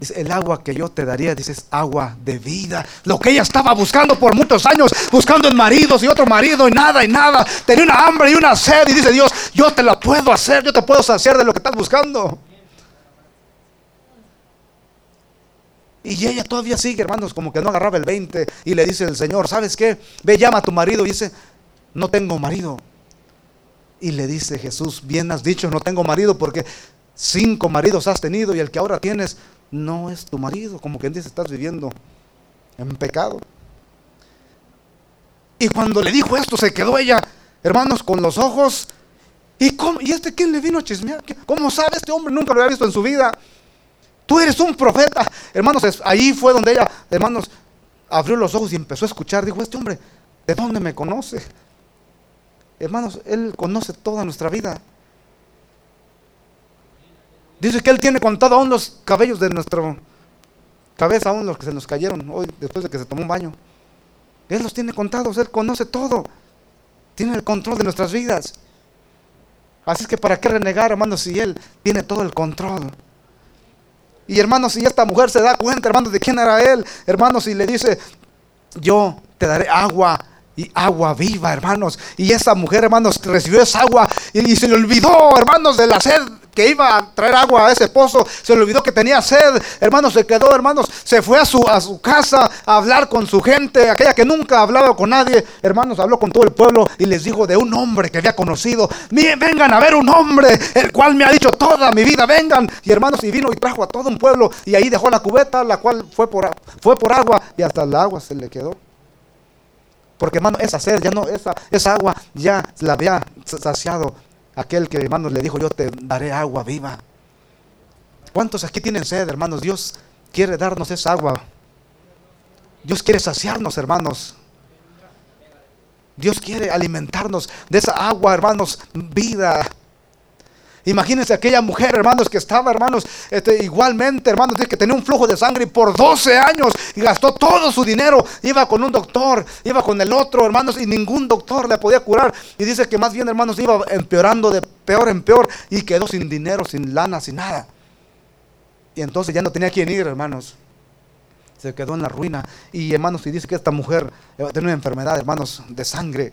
Dice, el agua que yo te daría, dices, agua de vida. Lo que ella estaba buscando por muchos años, buscando en maridos y otro marido y nada y nada. Tenía una hambre y una sed y dice Dios, yo te la puedo hacer, yo te puedo saciar de lo que estás buscando. Y ella todavía sigue, hermanos, como que no agarraba el 20 y le dice el Señor, ¿sabes qué? Ve, llama a tu marido y dice, no tengo marido. Y le dice Jesús, bien has dicho, no tengo marido porque cinco maridos has tenido y el que ahora tienes no es tu marido, como quien dice, estás viviendo en pecado. Y cuando le dijo esto, se quedó ella, hermanos, con los ojos. ¿Y, cómo, ¿Y este quién le vino a chismear? ¿Cómo sabe este hombre? Nunca lo había visto en su vida. Tú eres un profeta. Hermanos, ahí fue donde ella, hermanos, abrió los ojos y empezó a escuchar. Dijo, este hombre, ¿de dónde me conoce? Hermanos, Él conoce toda nuestra vida. Dice que Él tiene contado aún los cabellos de nuestra cabeza, aún los que se nos cayeron hoy después de que se tomó un baño. Él los tiene contados, Él conoce todo. Tiene el control de nuestras vidas. Así es que para qué renegar, hermanos, si Él tiene todo el control. Y hermanos, si esta mujer se da cuenta, hermanos, de quién era Él, hermanos, y le dice, yo te daré agua y agua viva, hermanos. Y esa mujer, hermanos, recibió esa agua y, se le olvidó, hermanos, de la sed que iba a traer agua a ese pozo, se le olvidó que tenía sed, hermanos, se quedó, hermanos, se fue a su, a su casa a hablar con su gente, aquella que nunca hablaba con nadie, hermanos, habló con todo el pueblo y les dijo de un hombre que había conocido, vengan a ver un hombre, el cual me ha dicho toda mi vida, vengan, y hermanos, y vino y trajo a todo un pueblo, y ahí dejó la cubeta, la cual fue por, fue por agua, y hasta el agua se le quedó. Porque hermano, esa sed, ya no, esa, esa agua ya la había saciado aquel que hermanos le dijo, yo te daré agua viva. ¿Cuántos aquí tienen sed, hermanos? Dios quiere darnos esa agua. Dios quiere saciarnos, hermanos. Dios quiere alimentarnos de esa agua, hermanos, vida. Imagínense aquella mujer, hermanos, que estaba, hermanos, este, igualmente, hermanos, que tenía un flujo de sangre por 12 años y gastó todo su dinero. Iba con un doctor, iba con el otro, hermanos, y ningún doctor le podía curar. Y dice que más bien, hermanos, iba empeorando de peor en peor y quedó sin dinero, sin lana, sin nada. Y entonces ya no tenía quien ir, hermanos. Se quedó en la ruina. Y hermanos, y dice que esta mujer tenía una enfermedad, hermanos, de sangre.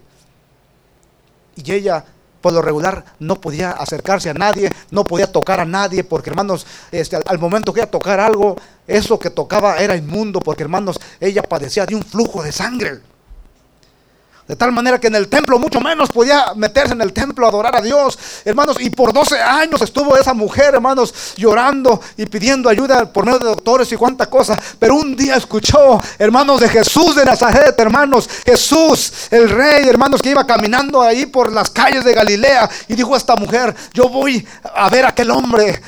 Y ella por lo regular no podía acercarse a nadie, no podía tocar a nadie, porque hermanos, este, al, al momento que ella tocar algo, eso que tocaba era inmundo, porque hermanos, ella padecía de un flujo de sangre. De tal manera que en el templo mucho menos podía meterse en el templo a adorar a Dios. Hermanos, y por 12 años estuvo esa mujer, hermanos, llorando y pidiendo ayuda por medio de doctores y cuánta cosa. Pero un día escuchó, hermanos, de Jesús de Nazaret, hermanos, Jesús, el rey, hermanos, que iba caminando ahí por las calles de Galilea. Y dijo a esta mujer, yo voy a ver a aquel hombre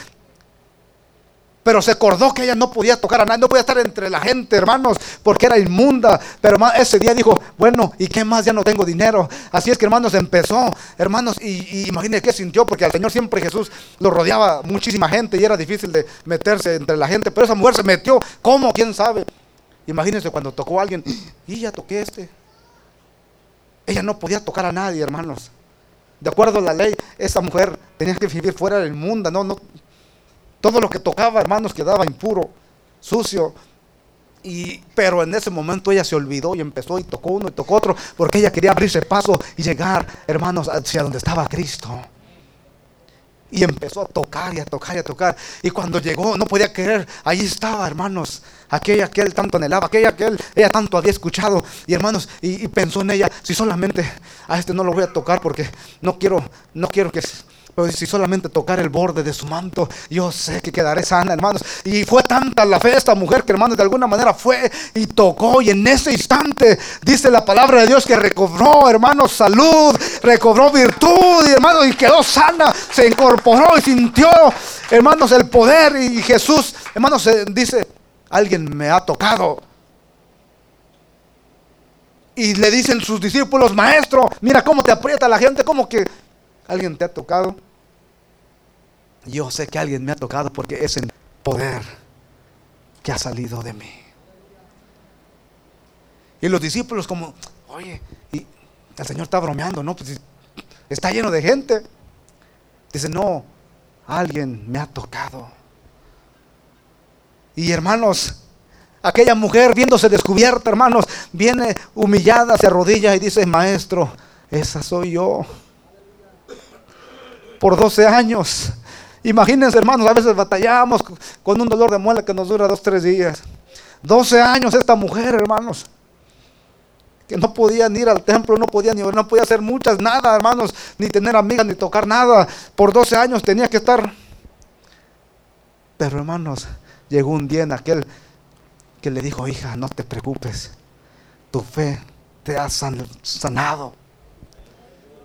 pero se acordó que ella no podía tocar a nadie, no podía estar entre la gente, hermanos, porque era inmunda. Pero ese día dijo, bueno, ¿y qué más? Ya no tengo dinero. Así es que, hermanos, empezó, hermanos, y, y imagínense qué sintió, porque al Señor siempre Jesús lo rodeaba muchísima gente y era difícil de meterse entre la gente. Pero esa mujer se metió, ¿cómo? ¿Quién sabe? Imagínense cuando tocó a alguien, y ya toqué este. Ella no podía tocar a nadie, hermanos. De acuerdo a la ley, esa mujer tenía que vivir fuera del mundo, no, no, todo lo que tocaba, hermanos, quedaba impuro, sucio. Y, pero en ese momento ella se olvidó y empezó y tocó uno y tocó otro, porque ella quería abrirse paso y llegar, hermanos, hacia donde estaba Cristo. Y empezó a tocar y a tocar y a tocar. Y cuando llegó, no podía creer, ahí estaba, hermanos, aquella que él tanto anhelaba, aquella que él, ella tanto había escuchado. Y hermanos, y, pensó en ella, si solamente a este no lo voy a tocar porque no quiero, no quiero que pero si solamente tocar el borde de su manto, yo sé que quedaré sana, hermanos. Y fue tanta la fe esta mujer que, hermanos, de alguna manera fue y tocó. Y en ese instante, dice la palabra de Dios que recobró, hermanos, salud, recobró virtud, y hermanos, y quedó sana, se incorporó y sintió, hermanos, el poder. Y Jesús, hermanos, dice, alguien me ha tocado. Y le dicen sus discípulos, maestro, mira cómo te aprieta la gente, como que alguien te ha tocado. Yo sé que alguien me ha tocado porque es el poder que ha salido de mí. Y los discípulos como, oye, y el Señor está bromeando, ¿no? Pues está lleno de gente. Dice, no, alguien me ha tocado. Y hermanos, aquella mujer viéndose descubierta, hermanos, viene humillada, se arrodilla y dice, maestro, esa soy yo por 12 años. Imagínense, hermanos, a veces batallamos con un dolor de muela que nos dura dos, tres días. 12 años esta mujer, hermanos, que no podía ir al templo, no podía ni no podía hacer muchas, nada, hermanos, ni tener amigas, ni tocar nada. Por 12 años tenía que estar. Pero, hermanos, llegó un día en aquel que le dijo, hija, no te preocupes, tu fe te ha sanado.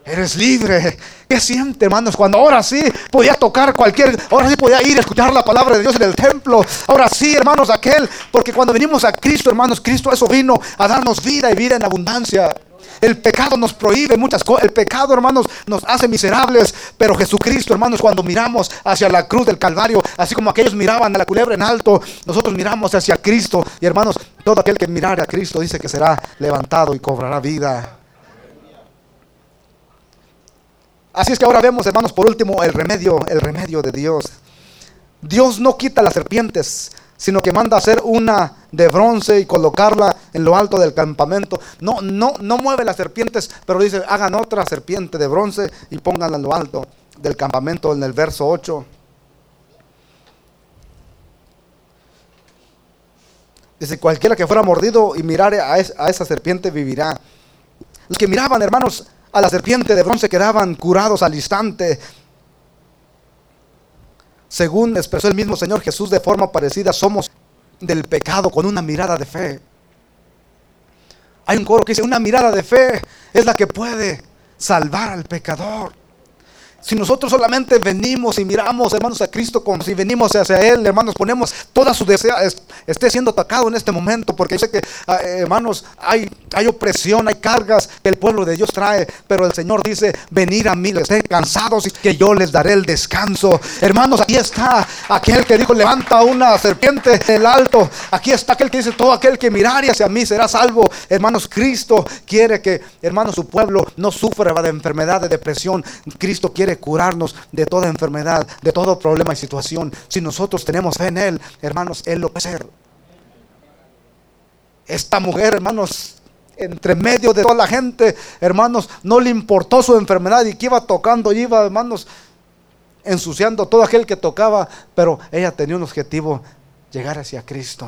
Eres libre. ¿Qué siente, hermanos? Cuando ahora sí podía tocar cualquier, ahora sí podía ir a escuchar la palabra de Dios en el templo. Ahora sí, hermanos, aquel, porque cuando venimos a Cristo, hermanos, Cristo eso vino a darnos vida y vida en abundancia. El pecado nos prohíbe muchas cosas. El pecado, hermanos, nos hace miserables. Pero Jesucristo, hermanos, cuando miramos hacia la cruz del Calvario, así como aquellos miraban a la culebra en alto, nosotros miramos hacia Cristo. Y hermanos, todo aquel que mirare a Cristo dice que será levantado y cobrará vida. Así es que ahora vemos, hermanos, por último, el remedio, el remedio de Dios. Dios no quita las serpientes, sino que manda hacer una de bronce y colocarla en lo alto del campamento. No, no, no mueve las serpientes, pero dice, hagan otra serpiente de bronce y pónganla en lo alto del campamento en el verso 8. Dice, cualquiera que fuera mordido y mirare a, a esa serpiente vivirá. Los que miraban, hermanos, a la serpiente de bronce quedaban curados al instante. Según expresó el mismo Señor Jesús de forma parecida, somos del pecado con una mirada de fe. Hay un coro que dice, una mirada de fe es la que puede salvar al pecador. Si nosotros solamente venimos y miramos, hermanos, a Cristo como si venimos hacia Él, hermanos, ponemos toda su desea, esté siendo atacado en este momento, porque sé que, ah, hermanos, hay, hay opresión, hay cargas que el pueblo de Dios trae, pero el Señor dice, venid a mí, estén cansados y que yo les daré el descanso. Hermanos, aquí está aquel que dijo, levanta una serpiente del alto. Aquí está aquel que dice, todo aquel que mirare hacia mí será salvo. Hermanos, Cristo quiere que, hermanos, su pueblo no sufra de enfermedad, de depresión. Cristo quiere curarnos de toda enfermedad, de todo problema y situación. Si nosotros tenemos fe en Él, hermanos, Él lo puede hacer. Esta mujer, hermanos, entre medio de toda la gente, hermanos, no le importó su enfermedad y que iba tocando, iba, hermanos, ensuciando todo aquel que tocaba, pero ella tenía un objetivo, llegar hacia Cristo.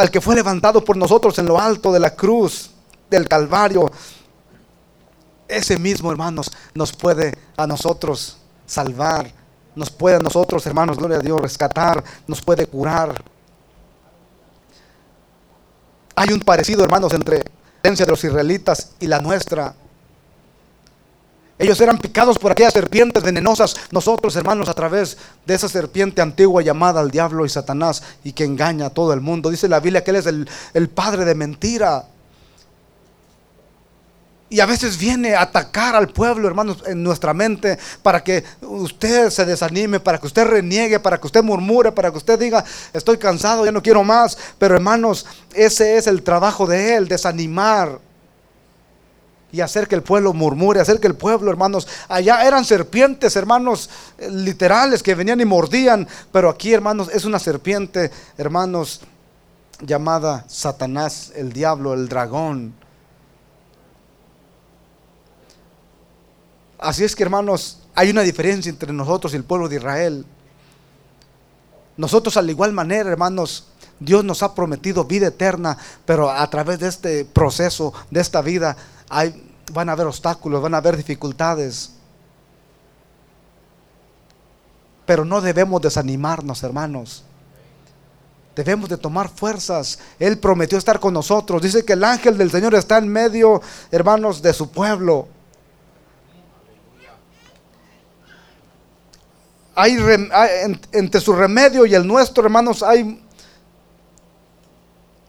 Al que fue levantado por nosotros en lo alto de la cruz del Calvario, ese mismo, hermanos, nos puede a nosotros salvar, nos puede a nosotros, hermanos, gloria a Dios, rescatar, nos puede curar. Hay un parecido, hermanos, entre la de los israelitas y la nuestra. Ellos eran picados por aquellas serpientes venenosas. Nosotros, hermanos, a través de esa serpiente antigua llamada al diablo y Satanás y que engaña a todo el mundo. Dice la Biblia que Él es el, el padre de mentira. Y a veces viene a atacar al pueblo, hermanos, en nuestra mente, para que usted se desanime, para que usted reniegue, para que usted murmure, para que usted diga, estoy cansado, ya no quiero más. Pero hermanos, ese es el trabajo de Él, desanimar y hacer que el pueblo murmure, hacer que el pueblo, hermanos, allá eran serpientes, hermanos, eh, literales que venían y mordían, pero aquí, hermanos, es una serpiente, hermanos, llamada Satanás, el diablo, el dragón. Así es que, hermanos, hay una diferencia entre nosotros y el pueblo de Israel. Nosotros, al igual manera, hermanos, Dios nos ha prometido vida eterna, pero a través de este proceso, de esta vida, van a haber obstáculos, van a haber dificultades. Pero no debemos desanimarnos, hermanos. Debemos de tomar fuerzas. Él prometió estar con nosotros. Dice que el ángel del Señor está en medio, hermanos, de su pueblo. Hay, entre su remedio y el nuestro, hermanos, hay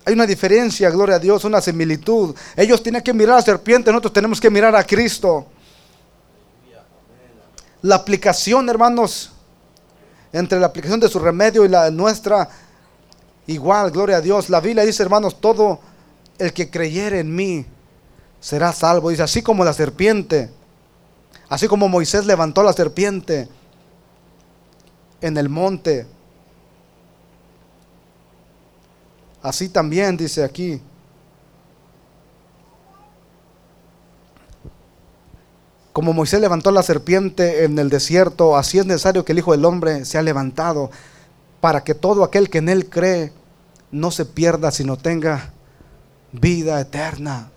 hay una diferencia, gloria a Dios, una similitud. Ellos tienen que mirar a la serpiente, nosotros tenemos que mirar a Cristo. La aplicación, hermanos, entre la aplicación de su remedio y la nuestra, igual, gloria a Dios. La Biblia dice, hermanos, todo el que creyere en mí será salvo. Dice, así como la serpiente, así como Moisés levantó la serpiente en el monte Así también dice aquí. Como Moisés levantó la serpiente en el desierto, así es necesario que el Hijo del Hombre sea levantado para que todo aquel que en él cree no se pierda, sino tenga vida eterna.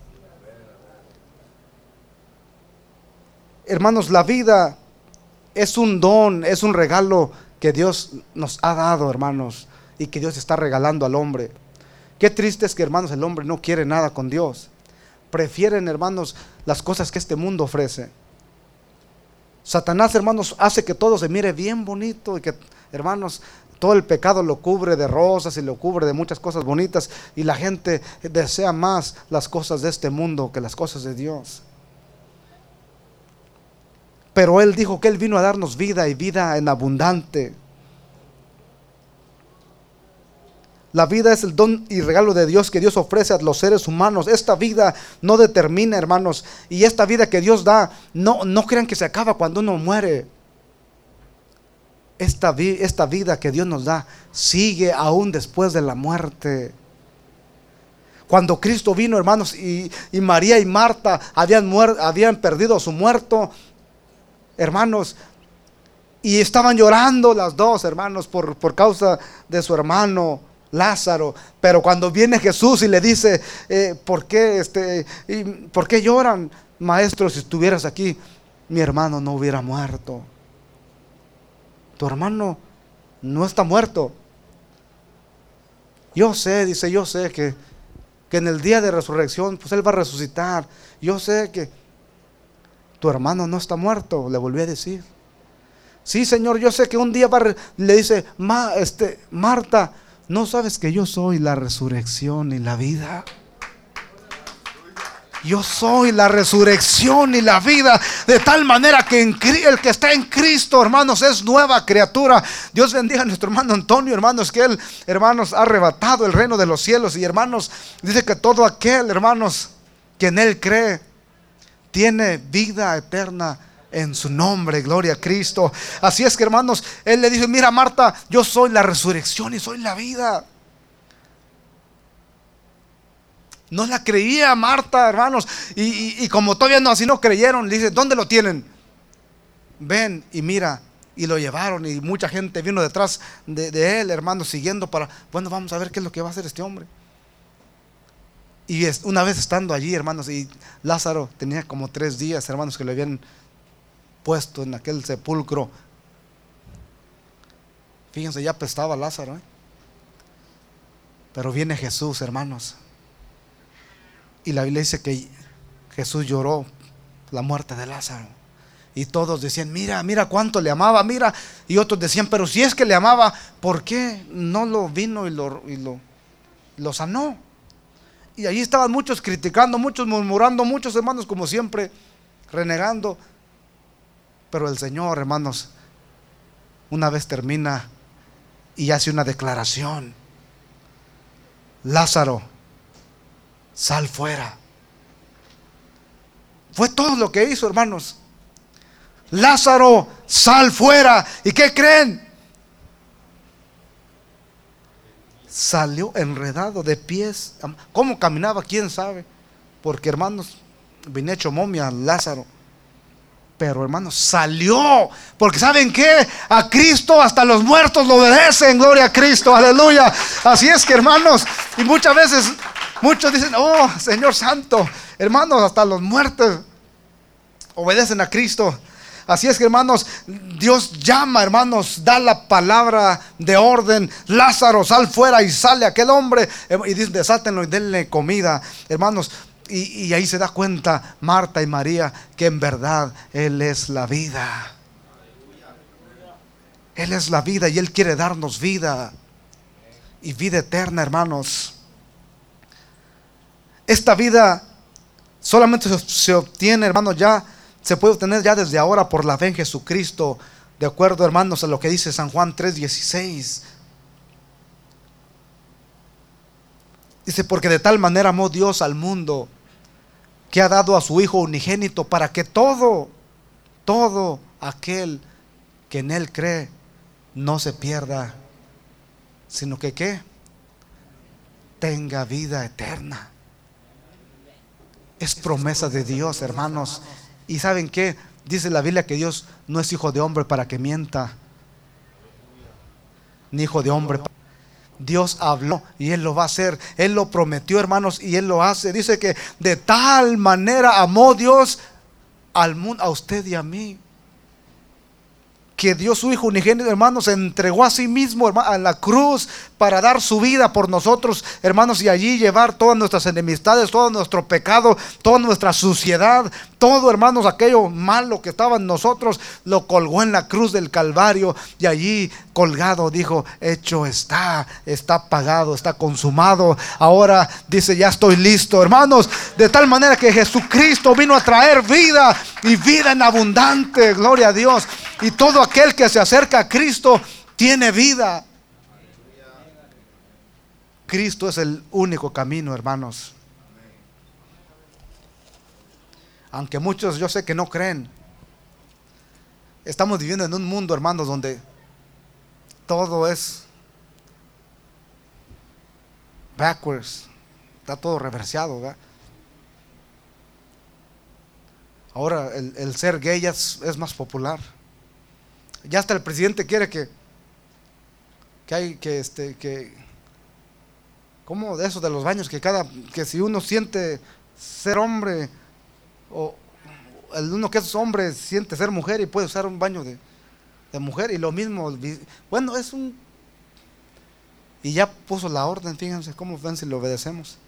Hermanos, la vida es un don, es un regalo que Dios nos ha dado, hermanos, y que Dios está regalando al hombre. Qué triste es que, hermanos, el hombre no quiere nada con Dios. Prefieren, hermanos, las cosas que este mundo ofrece. Satanás, hermanos, hace que todo se mire bien bonito y que, hermanos, todo el pecado lo cubre de rosas y lo cubre de muchas cosas bonitas y la gente desea más las cosas de este mundo que las cosas de Dios. Pero Él dijo que Él vino a darnos vida y vida en abundante. La vida es el don y regalo de Dios que Dios ofrece a los seres humanos. Esta vida no determina, hermanos. Y esta vida que Dios da, no, no crean que se acaba cuando uno muere. Esta, esta vida que Dios nos da sigue aún después de la muerte. Cuando Cristo vino, hermanos, y, María y Marta habían, habían perdido a su muerto, hermanos, y estaban llorando las dos, hermanos, por, por causa de su hermano. Lázaro. Pero cuando viene Jesús y le dice, eh, ¿por, qué, este, y, ¿por qué lloran, maestro, si estuvieras aquí? Mi hermano no hubiera muerto. Tu hermano no está muerto. Yo sé, dice, yo sé que, que en el día de resurrección, pues Él va a resucitar. Yo sé que tu hermano no está muerto, le volví a decir. Sí, Señor, yo sé que un día va, le dice, Ma, este, Marta, ¿No sabes que yo soy la resurrección y la vida? Yo soy la resurrección y la vida. De tal manera que el que está en Cristo, hermanos, es nueva criatura. Dios bendiga a nuestro hermano Antonio, hermanos, que él, hermanos, ha arrebatado el reino de los cielos. Y hermanos, dice que todo aquel, hermanos, que en él cree, tiene vida eterna en su nombre, gloria a Cristo. Así es que hermanos, Él le dice, mira Marta, yo soy la resurrección y soy la vida. No la creía Marta, hermanos. Y, como todavía no, así no creyeron, le dice, ¿dónde lo tienen? Ven y mira. Y lo llevaron y mucha gente vino detrás de, él, hermanos, siguiendo para, bueno, vamos a ver qué es lo que va a hacer este hombre. Y una vez estando allí, hermanos, y Lázaro tenía como tres días, hermanos, que le habían puesto en aquel sepulcro. Fíjense, ya apestaba Lázaro. ¿eh? Pero viene Jesús, hermanos. Y la Biblia dice que Jesús lloró la muerte de Lázaro. Y todos decían, mira, mira cuánto le amaba, mira. Y otros decían, pero si es que le amaba, ¿por qué no lo vino y lo, y lo, lo sanó? Y allí estaban muchos criticando, muchos murmurando, muchos hermanos como siempre, renegando. Pero el Señor, hermanos, una vez termina y hace una declaración. Lázaro, sal fuera. Fue todo lo que hizo, hermanos. Lázaro, sal fuera. ¿Y qué creen? salió enredado de pies. ¿Cómo caminaba? ¿Quién sabe? Porque hermanos, vine hecho momia Lázaro. Pero hermanos, salió. Porque ¿saben qué? A Cristo hasta los muertos lo obedecen. Gloria a Cristo. Aleluya. Así es que hermanos, y muchas veces muchos dicen, oh Señor Santo, hermanos, hasta los muertos obedecen a Cristo. Así es que hermanos, Dios llama, hermanos, da la palabra de orden. Lázaro, sal fuera y sale aquel hombre. Y dice, desátenlo y denle comida. Hermanos, y, ahí se da cuenta Marta y María que en verdad Él es la vida. Él es la vida y Él quiere darnos vida. Y vida eterna, hermanos. Esta vida solamente se obtiene, hermanos, ya se puede obtener ya desde ahora por la fe en Jesucristo, de acuerdo, hermanos, a lo que dice San Juan 3:16. Dice, porque de tal manera amó Dios al mundo que ha dado a su Hijo unigénito para que todo, todo aquel que en Él cree no se pierda, sino que qué? Tenga vida eterna. Es promesa de Dios, hermanos. Y saben qué? Dice la Biblia que Dios no es hijo de hombre para que mienta, ni hijo de hombre. Dios habló y Él lo va a hacer. Él lo prometió, hermanos, y Él lo hace. Dice que de tal manera amó Dios al mundo, a usted y a mí que dio su Hijo unigénito, hermanos, entregó a sí mismo a la cruz para dar su vida por nosotros, hermanos, y allí llevar todas nuestras enemistades, todo nuestro pecado, toda nuestra suciedad, todo, hermanos, aquello malo que estaba en nosotros, lo colgó en la cruz del Calvario y allí colgado dijo, hecho está, está pagado, está consumado. Ahora dice, ya estoy listo, hermanos, de tal manera que Jesucristo vino a traer vida y vida en abundante, gloria a Dios. Y todo aquel que se acerca a Cristo tiene vida. Cristo es el único camino, hermanos. Aunque muchos yo sé que no creen. Estamos viviendo en un mundo, hermanos, donde todo es backwards. Está todo reversado. Ahora el, ser gay es, es más popular. Ya hasta el presidente quiere que, que hay que este que como de eso de los baños que cada que si uno siente ser hombre o el uno que es hombre siente ser mujer y puede usar un baño de, de mujer y lo mismo bueno es un y ya puso la orden fíjense cómo ven si le obedecemos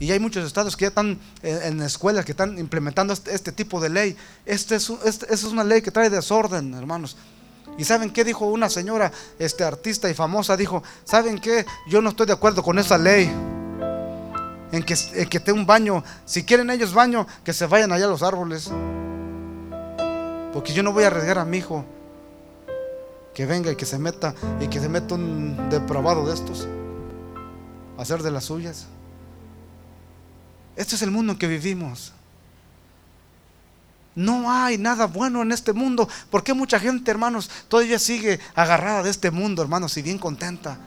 Y hay muchos estados que ya están en, escuelas que están implementando este, este tipo de ley. Este es, este, es una ley que trae desorden, hermanos. ¿Y saben qué dijo una señora este, artista y famosa? Dijo, ¿saben qué? Yo no estoy de acuerdo con esa ley. En que, en que un baño. Si quieren ellos baño, que se vayan allá a los árboles. Porque yo no voy a arriesgar a mi hijo que venga y que se meta y que se meta un depravado de estos a hacer de las suyas. Este es el mundo en que vivimos. No hay nada bueno en este mundo. ¿Por qué mucha gente, hermanos, todavía sigue agarrada de este mundo, hermanos, y bien contenta?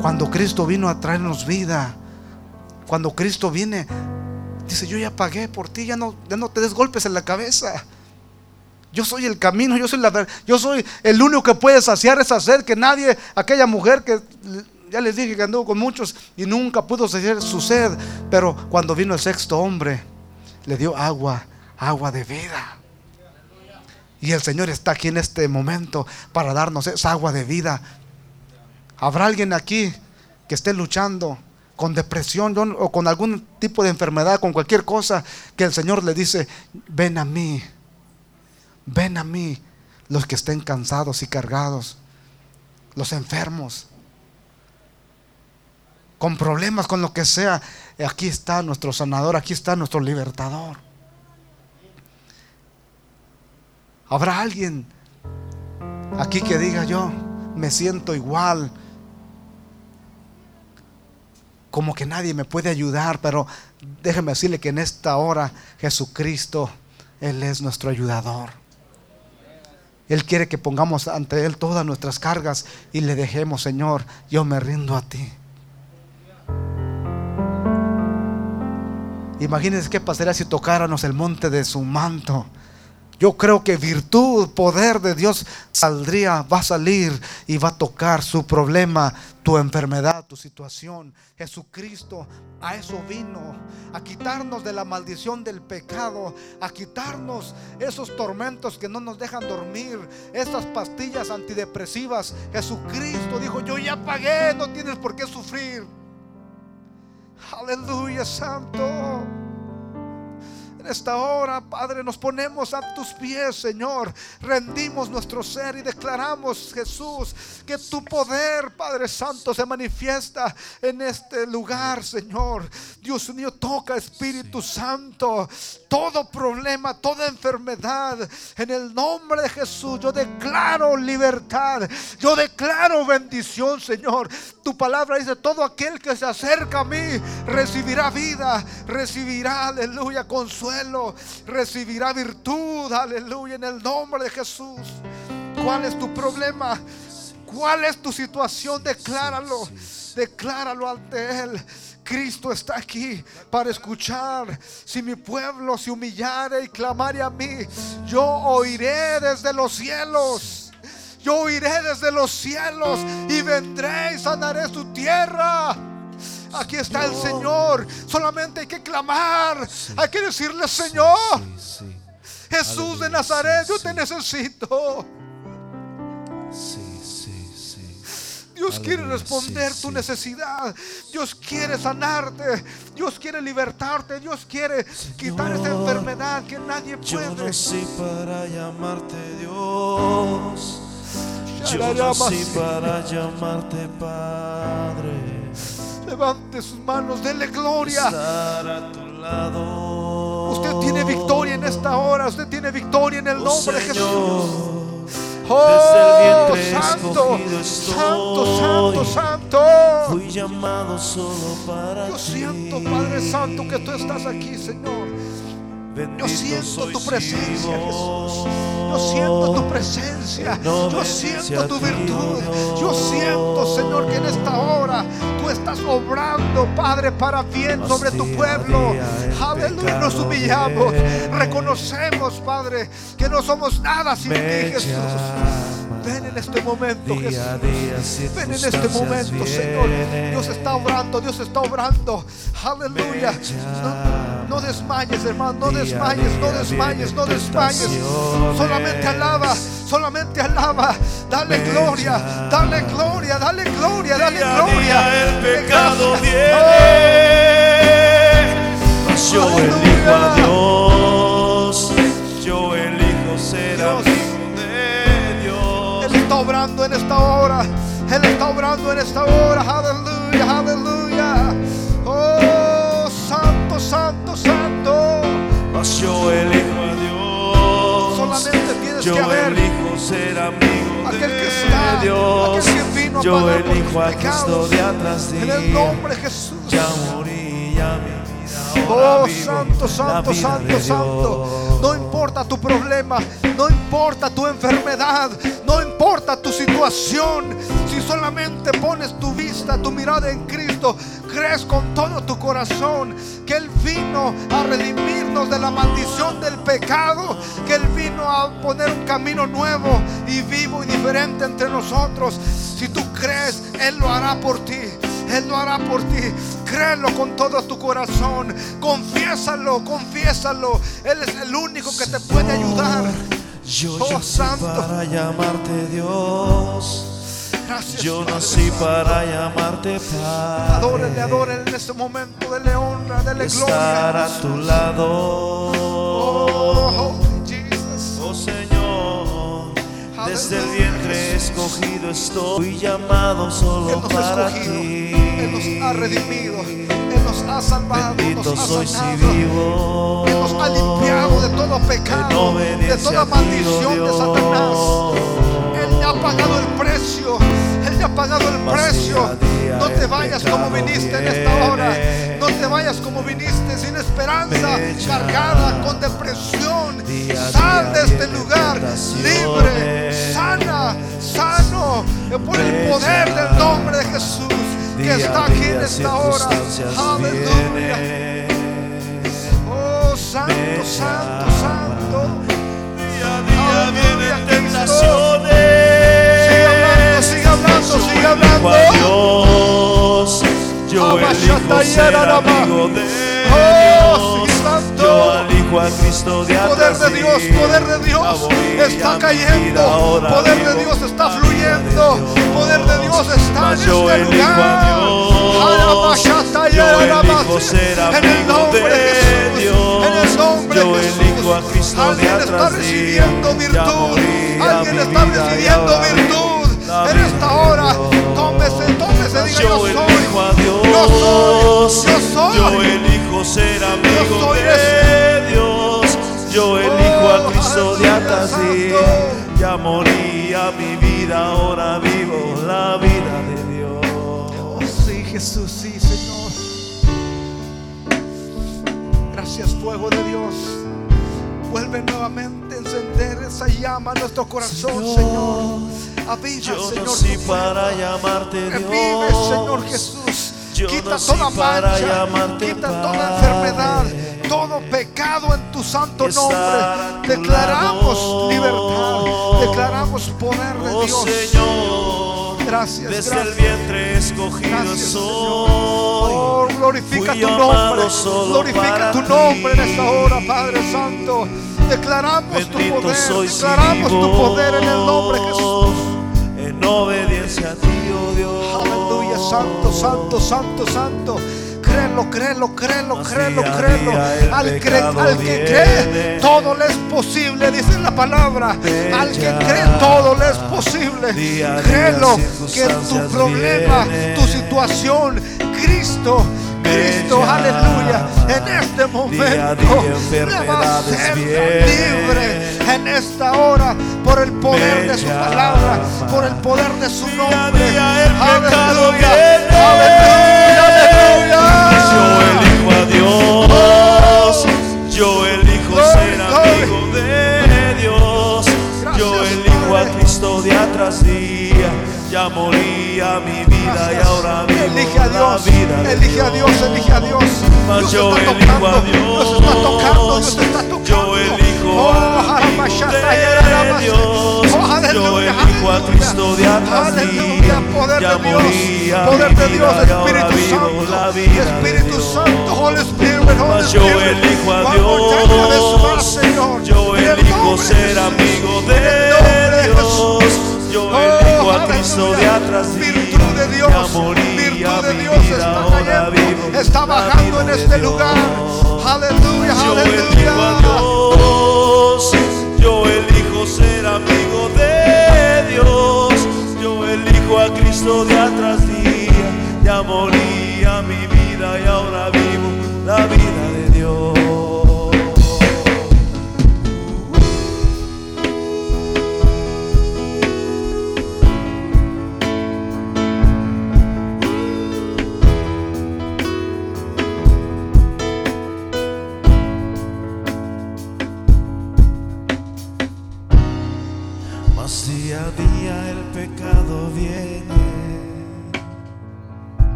Cuando Cristo vino a traernos vida, cuando Cristo viene, dice, yo ya pagué por ti, ya no, te des golpes en la cabeza. Yo soy el camino, yo soy la verdad, yo soy el único que puede saciar esa sed que nadie, aquella mujer que ya les dije que anduvo con muchos y nunca pudo saciar su sed, pero cuando vino el sexto hombre, le dio agua, agua de vida. Y el Señor está aquí en este momento para darnos esa agua de vida. ¿Habrá alguien aquí que esté luchando con depresión o con algún tipo de enfermedad, con cualquier cosa, que el Señor le dice, ven a mí, ven a mí, los que estén cansados y cargados, los enfermos, con problemas, con lo que sea, aquí está nuestro sanador, aquí está nuestro libertador. ¿Habrá alguien aquí que diga yo, me siento igual? Como que nadie me puede ayudar, pero déjeme decirle que en esta hora Jesucristo, Él es nuestro ayudador. Él quiere que pongamos ante Él todas nuestras cargas y le dejemos, Señor, yo me rindo a ti. Imagínense qué pasaría si tocáramos el monte de su manto. Yo creo que virtud, poder de Dios saldría, va a salir y va a tocar su problema, tu enfermedad, tu situación. Jesucristo a eso vino, a quitarnos de la maldición del pecado, a quitarnos esos tormentos que no nos dejan dormir, esas pastillas antidepresivas. Jesucristo dijo, yo ya pagué, no tienes por qué sufrir. Aleluya, santo. En esta hora, Padre, nos ponemos a tus pies, Señor. Rendimos nuestro ser y declaramos, Jesús, que tu poder, Padre Santo, se manifiesta en este lugar, Señor. Dios mío, toca Espíritu Santo. Todo problema, toda enfermedad, en el nombre de Jesús, yo declaro libertad. Yo declaro bendición, Señor. Tu palabra dice, todo aquel que se acerca a mí recibirá vida, recibirá, aleluya, consuelo recibirá virtud, aleluya, en el nombre de Jesús. ¿Cuál es tu problema? ¿Cuál es tu situación? Decláralo, decláralo ante Él. Cristo está aquí para escuchar. Si mi pueblo se humillare y clamare a mí, yo oiré desde los cielos. Yo oiré desde los cielos y vendré y sanaré su tierra. Aquí está el Señor. Solamente hay que clamar. Hay que decirle, Señor, Jesús de Nazaret, yo te necesito. Dios quiere responder tu necesidad. Dios quiere sanarte. Dios quiere libertarte. Dios quiere quitar esa enfermedad que nadie puede. Yo nací para llamarte Dios. Yo nací para llamarte Padre. Levante sus manos, denle gloria. a tu lado. Usted tiene victoria en esta hora. Usted tiene victoria en el Oh, nombre de Señor, Jesús. Oh, santo, santo, santo, santo. Fui llamado solo para Yo siento, Padre Santo, que tú estás aquí, Señor. Yo siento tu presencia, Jesús. Yo siento tu presencia. En Yo siento tu virtud. Yo siento, Señor, que en esta hora tú estás obrando, Padre, para bien sobre tu pueblo. Aleluya, nos humillamos. Reconocemos, Padre, que no somos nada sin ti, Jesús. Ven en este momento, Jesús. Ven en este momento, Señor. Dios está obrando, Dios está obrando. Aleluya. No, desmayes, hermano, no desmayes, no desmayes, no desmayes. Solamente alaba, solamente alaba. Dale gloria, dale gloria, dale gloria, dale gloria. el pecado viene. Mas yo elijo a Dios. Yo elijo ser amigo de Dios. Él está obrando en esta hora. Él está obrando en esta hora. Aleluya. Santo, santo, yo elijo a Dios. Solamente tienes yo que elijo ser amigo aquel de que está, Dios. aquel que vino a yo pagar por elijo tus a Cristo de atrás En el nombre de Jesús. Ya morí, vida. ahora Oh, santo, santo, santo, santo. No importa tu problema, no importa tu enfermedad, no importa tu situación. Si solamente pones tu vista, tu mirada en Cristo, crees con todo tu corazón que Él vino a redimirnos de la maldición del pecado, que Él vino a poner un camino nuevo y vivo y diferente entre nosotros. Si tú crees, Él lo hará por ti. Él lo hará por ti. Créelo con todo tu corazón. Confiésalo, confiésalo. Él es el único que te puede ayudar. Yo Oh, nací santo. para llamarte Dios. Gracias. Yo Padre nací Santo. para llamarte Padre. Adórele, adórele en este momento. Dele honra, dele Estar gloria. a tu lado. Oh, Jesus. Oh Señor, desde el vientre escogido estoy llamado Él solo nos ha para escogido. ti. Él nos ha redimido. Él nos ha salvado. Bendito nos ha soy si sanado. vivo. Él nos ha limpiado de todo pecado, de toda ti, maldición oh de Satanás. Él ya ha pagado el precio. Él ya ha pagado el precio. día a día No te vayas como viniste en esta hora. No te vayas como viniste sin esperanza, cargada con depresión. Sal de este lugar libre, sana, sano por el poder del nombre de Jesús que está aquí en esta hora. Aleluya. Oh, santo, santo, santo. Día a día Aleluya, vienen tentaciones. Sigue hablando, sigue hablando, sigue Dios. Yo elijo ser amigo de Oh, Dios. Yo elijo a Cristo de Poder de Dios, poder de Dios está cayendo. Poder de Dios está fluyendo. Poder de Dios está en este lugar. Yo elijo ser En el amigo nombre de. Dios. En el nombre de Jesús. Alguien está recibiendo virtud. Alguien está recibiendo virtud. En esta hora, diga yo soy. elijo a Dios. Yo soy. Yo soy. Yo elijo ser amigo soy de Dios. Yo elijo Oh, a Cristo de de santo. Ya morí a mi vida, ahora vivo la vida de Dios. Oh, sí, Jesús, sí, Señor. Gracias, fuego de Dios. Vuelve nuevamente a encender esa llama en nuestro corazón, Señor. Aviva, Yo Señor. fuego. para llamarte Revive, Dios. Señor Jesús. Yo Quita toda mancha, quita toda Padre. enfermedad, todo pecado en tu santo nombre. tu Declaramos lado. libertad, declaramos poder de Oh Dios. Señor, Gracias, desde gracias. el vientre escogido Gracias, soy. Oh, glorifica Fui tu nombre. Glorifica tu ti. nombre en esta hora, Padre Santo. Declaramos Bendito tu poder. Declaramos tu poder en el nombre de Jesús. En obediencia a ti, oh Dios. Aleluya, santo, santo, santo, santo. Créelo, créelo, créelo, créelo, créelo. Al, cre- pecado al que cree, todo le es posible, dice la palabra. Al que cree, todo le es posible. Créelo, que tu problema, tu situación, Cristo, Cristo, aleluya, en este momento le va a ser libre en esta hora por el poder de su palabra, por el poder de su nombre. Aleluya, aleluya, aleluya. Elijo a Dios. Yo elijo ser amigo de Dios. Yo elijo a. Cristo día tras día. Ya moría mi vida y ahora vivo Elige a la Dios, vida de elige a Dios, elige a Dios. Mas Dios yo está elijo tocando, a Dios. Dios está tocando, Dios está tocando. Yo elijo Oh, Arabashata. Dios. Oh, Yo aleluya, elijo a aleluya. Cristo de atrás poder Ya de Dios, moría poder mi de Dios, vida Espíritu la Santo, vida Espíritu Dios. Santo, Holy Spirit, Holy Mas yo Spirit. elijo a más, Dios. Señor. Yo el elijo ser amigo de. Dios. Yo elijo a Cristo de atrás Virtud de Dios, virtud de Dios está cayendo, está bajando en este lugar. Aleluya, Yo elijo a aleluya. Dios, yo elijo ser amigo de Dios, yo elijo a Cristo de atrás día, ya morí a mi vida y ahora vivo la vida de Dios.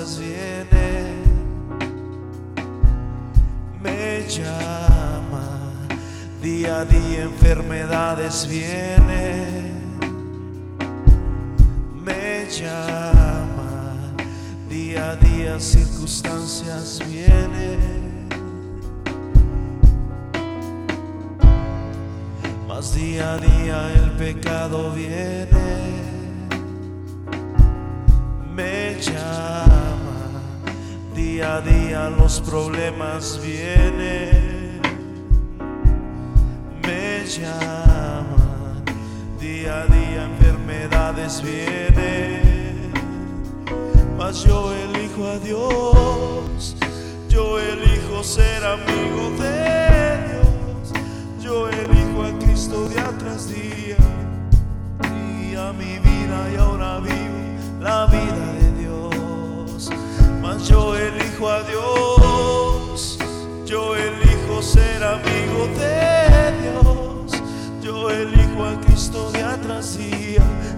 Circunstancias vienen. Me llama. Día a día enfermedades vienen. Me llama. Día a día circunstancias vienen. Mas día a día el pecado viene, día a día los problemas vienen, me llama, día a día enfermedades vienen, mas yo elijo a Dios, yo elijo ser amigo de Dios, yo elijo a Cristo día tras día, día mi vida y ahora vivo la vida de yo elijo a Dios, yo elijo ser amigo de Dios, yo elijo a Cristo día tras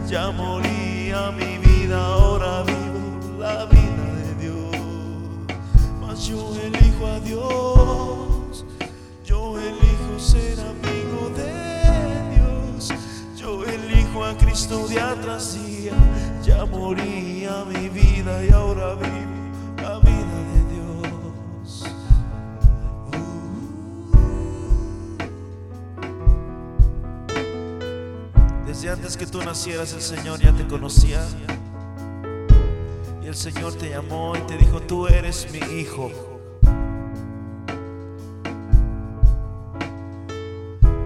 ya moría mi vida, ahora vivo la vida de Dios, mas yo elijo a Dios, yo elijo ser amigo de Dios, yo elijo a Cristo día tras ya moría mi vida y ahora vivo Desde antes que tú nacieras el Señor ya te conocía. Y el Señor te llamó y te dijo, tú eres mi hijo.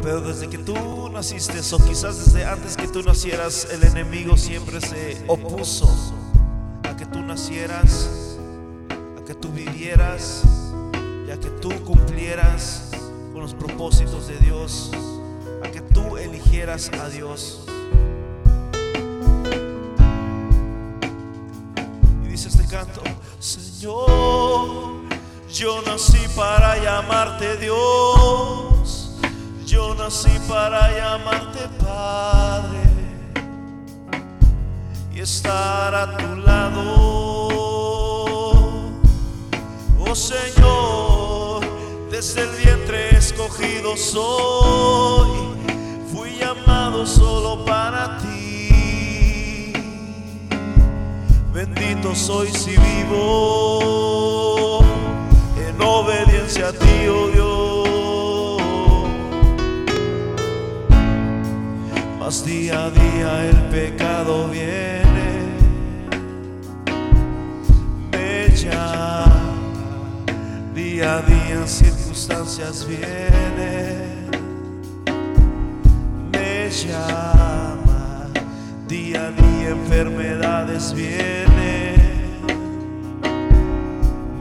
Pero desde que tú naciste, o quizás desde antes que tú nacieras, el enemigo siempre se opuso a que tú nacieras, a que tú vivieras y a que tú cumplieras con los propósitos de Dios, a que tú eligieras a Dios. Señor, yo nací para llamarte Dios. Yo nací para llamarte Padre y estar a tu lado. Oh Señor, desde el vientre escogido soy, fui llamado solo para ti. Bendito soy si vivo en obediencia a ti, oh Dios. Mas día a día el pecado viene, me llama, día a día circunstancias vienen, me llama, día a día enfermedades vienen,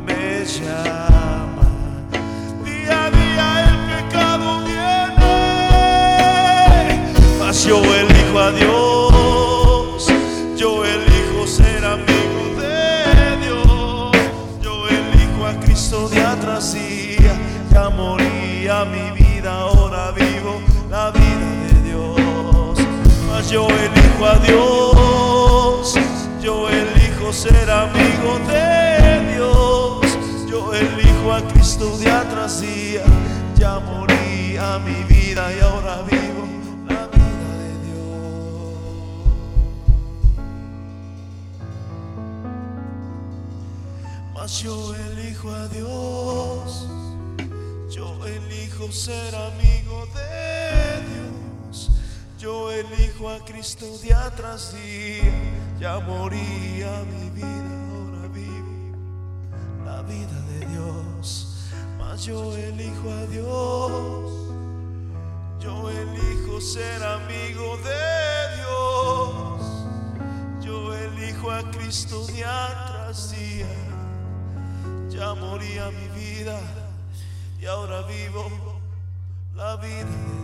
me llama, día a día el pecado viene, mas yo elijo a Dios, yo elijo ser amigo de Dios, yo elijo a Cristo día tras día, ya moría mi vida, ahora vivo la vida de Dios, mas yo elijo a Dios, yo elijo ser amigo de Dios, yo elijo a Cristo día tras día, ya moría mi vida y ahora vivo la vida de Dios. Mas yo elijo a Dios, yo elijo ser amigo yo elijo a Cristo día tras día, ya moría mi vida, ahora vivo la vida de Dios, mas yo elijo a Dios, yo elijo ser amigo de Dios, yo elijo a Cristo día tras día, ya moría mi vida y ahora vivo la vida de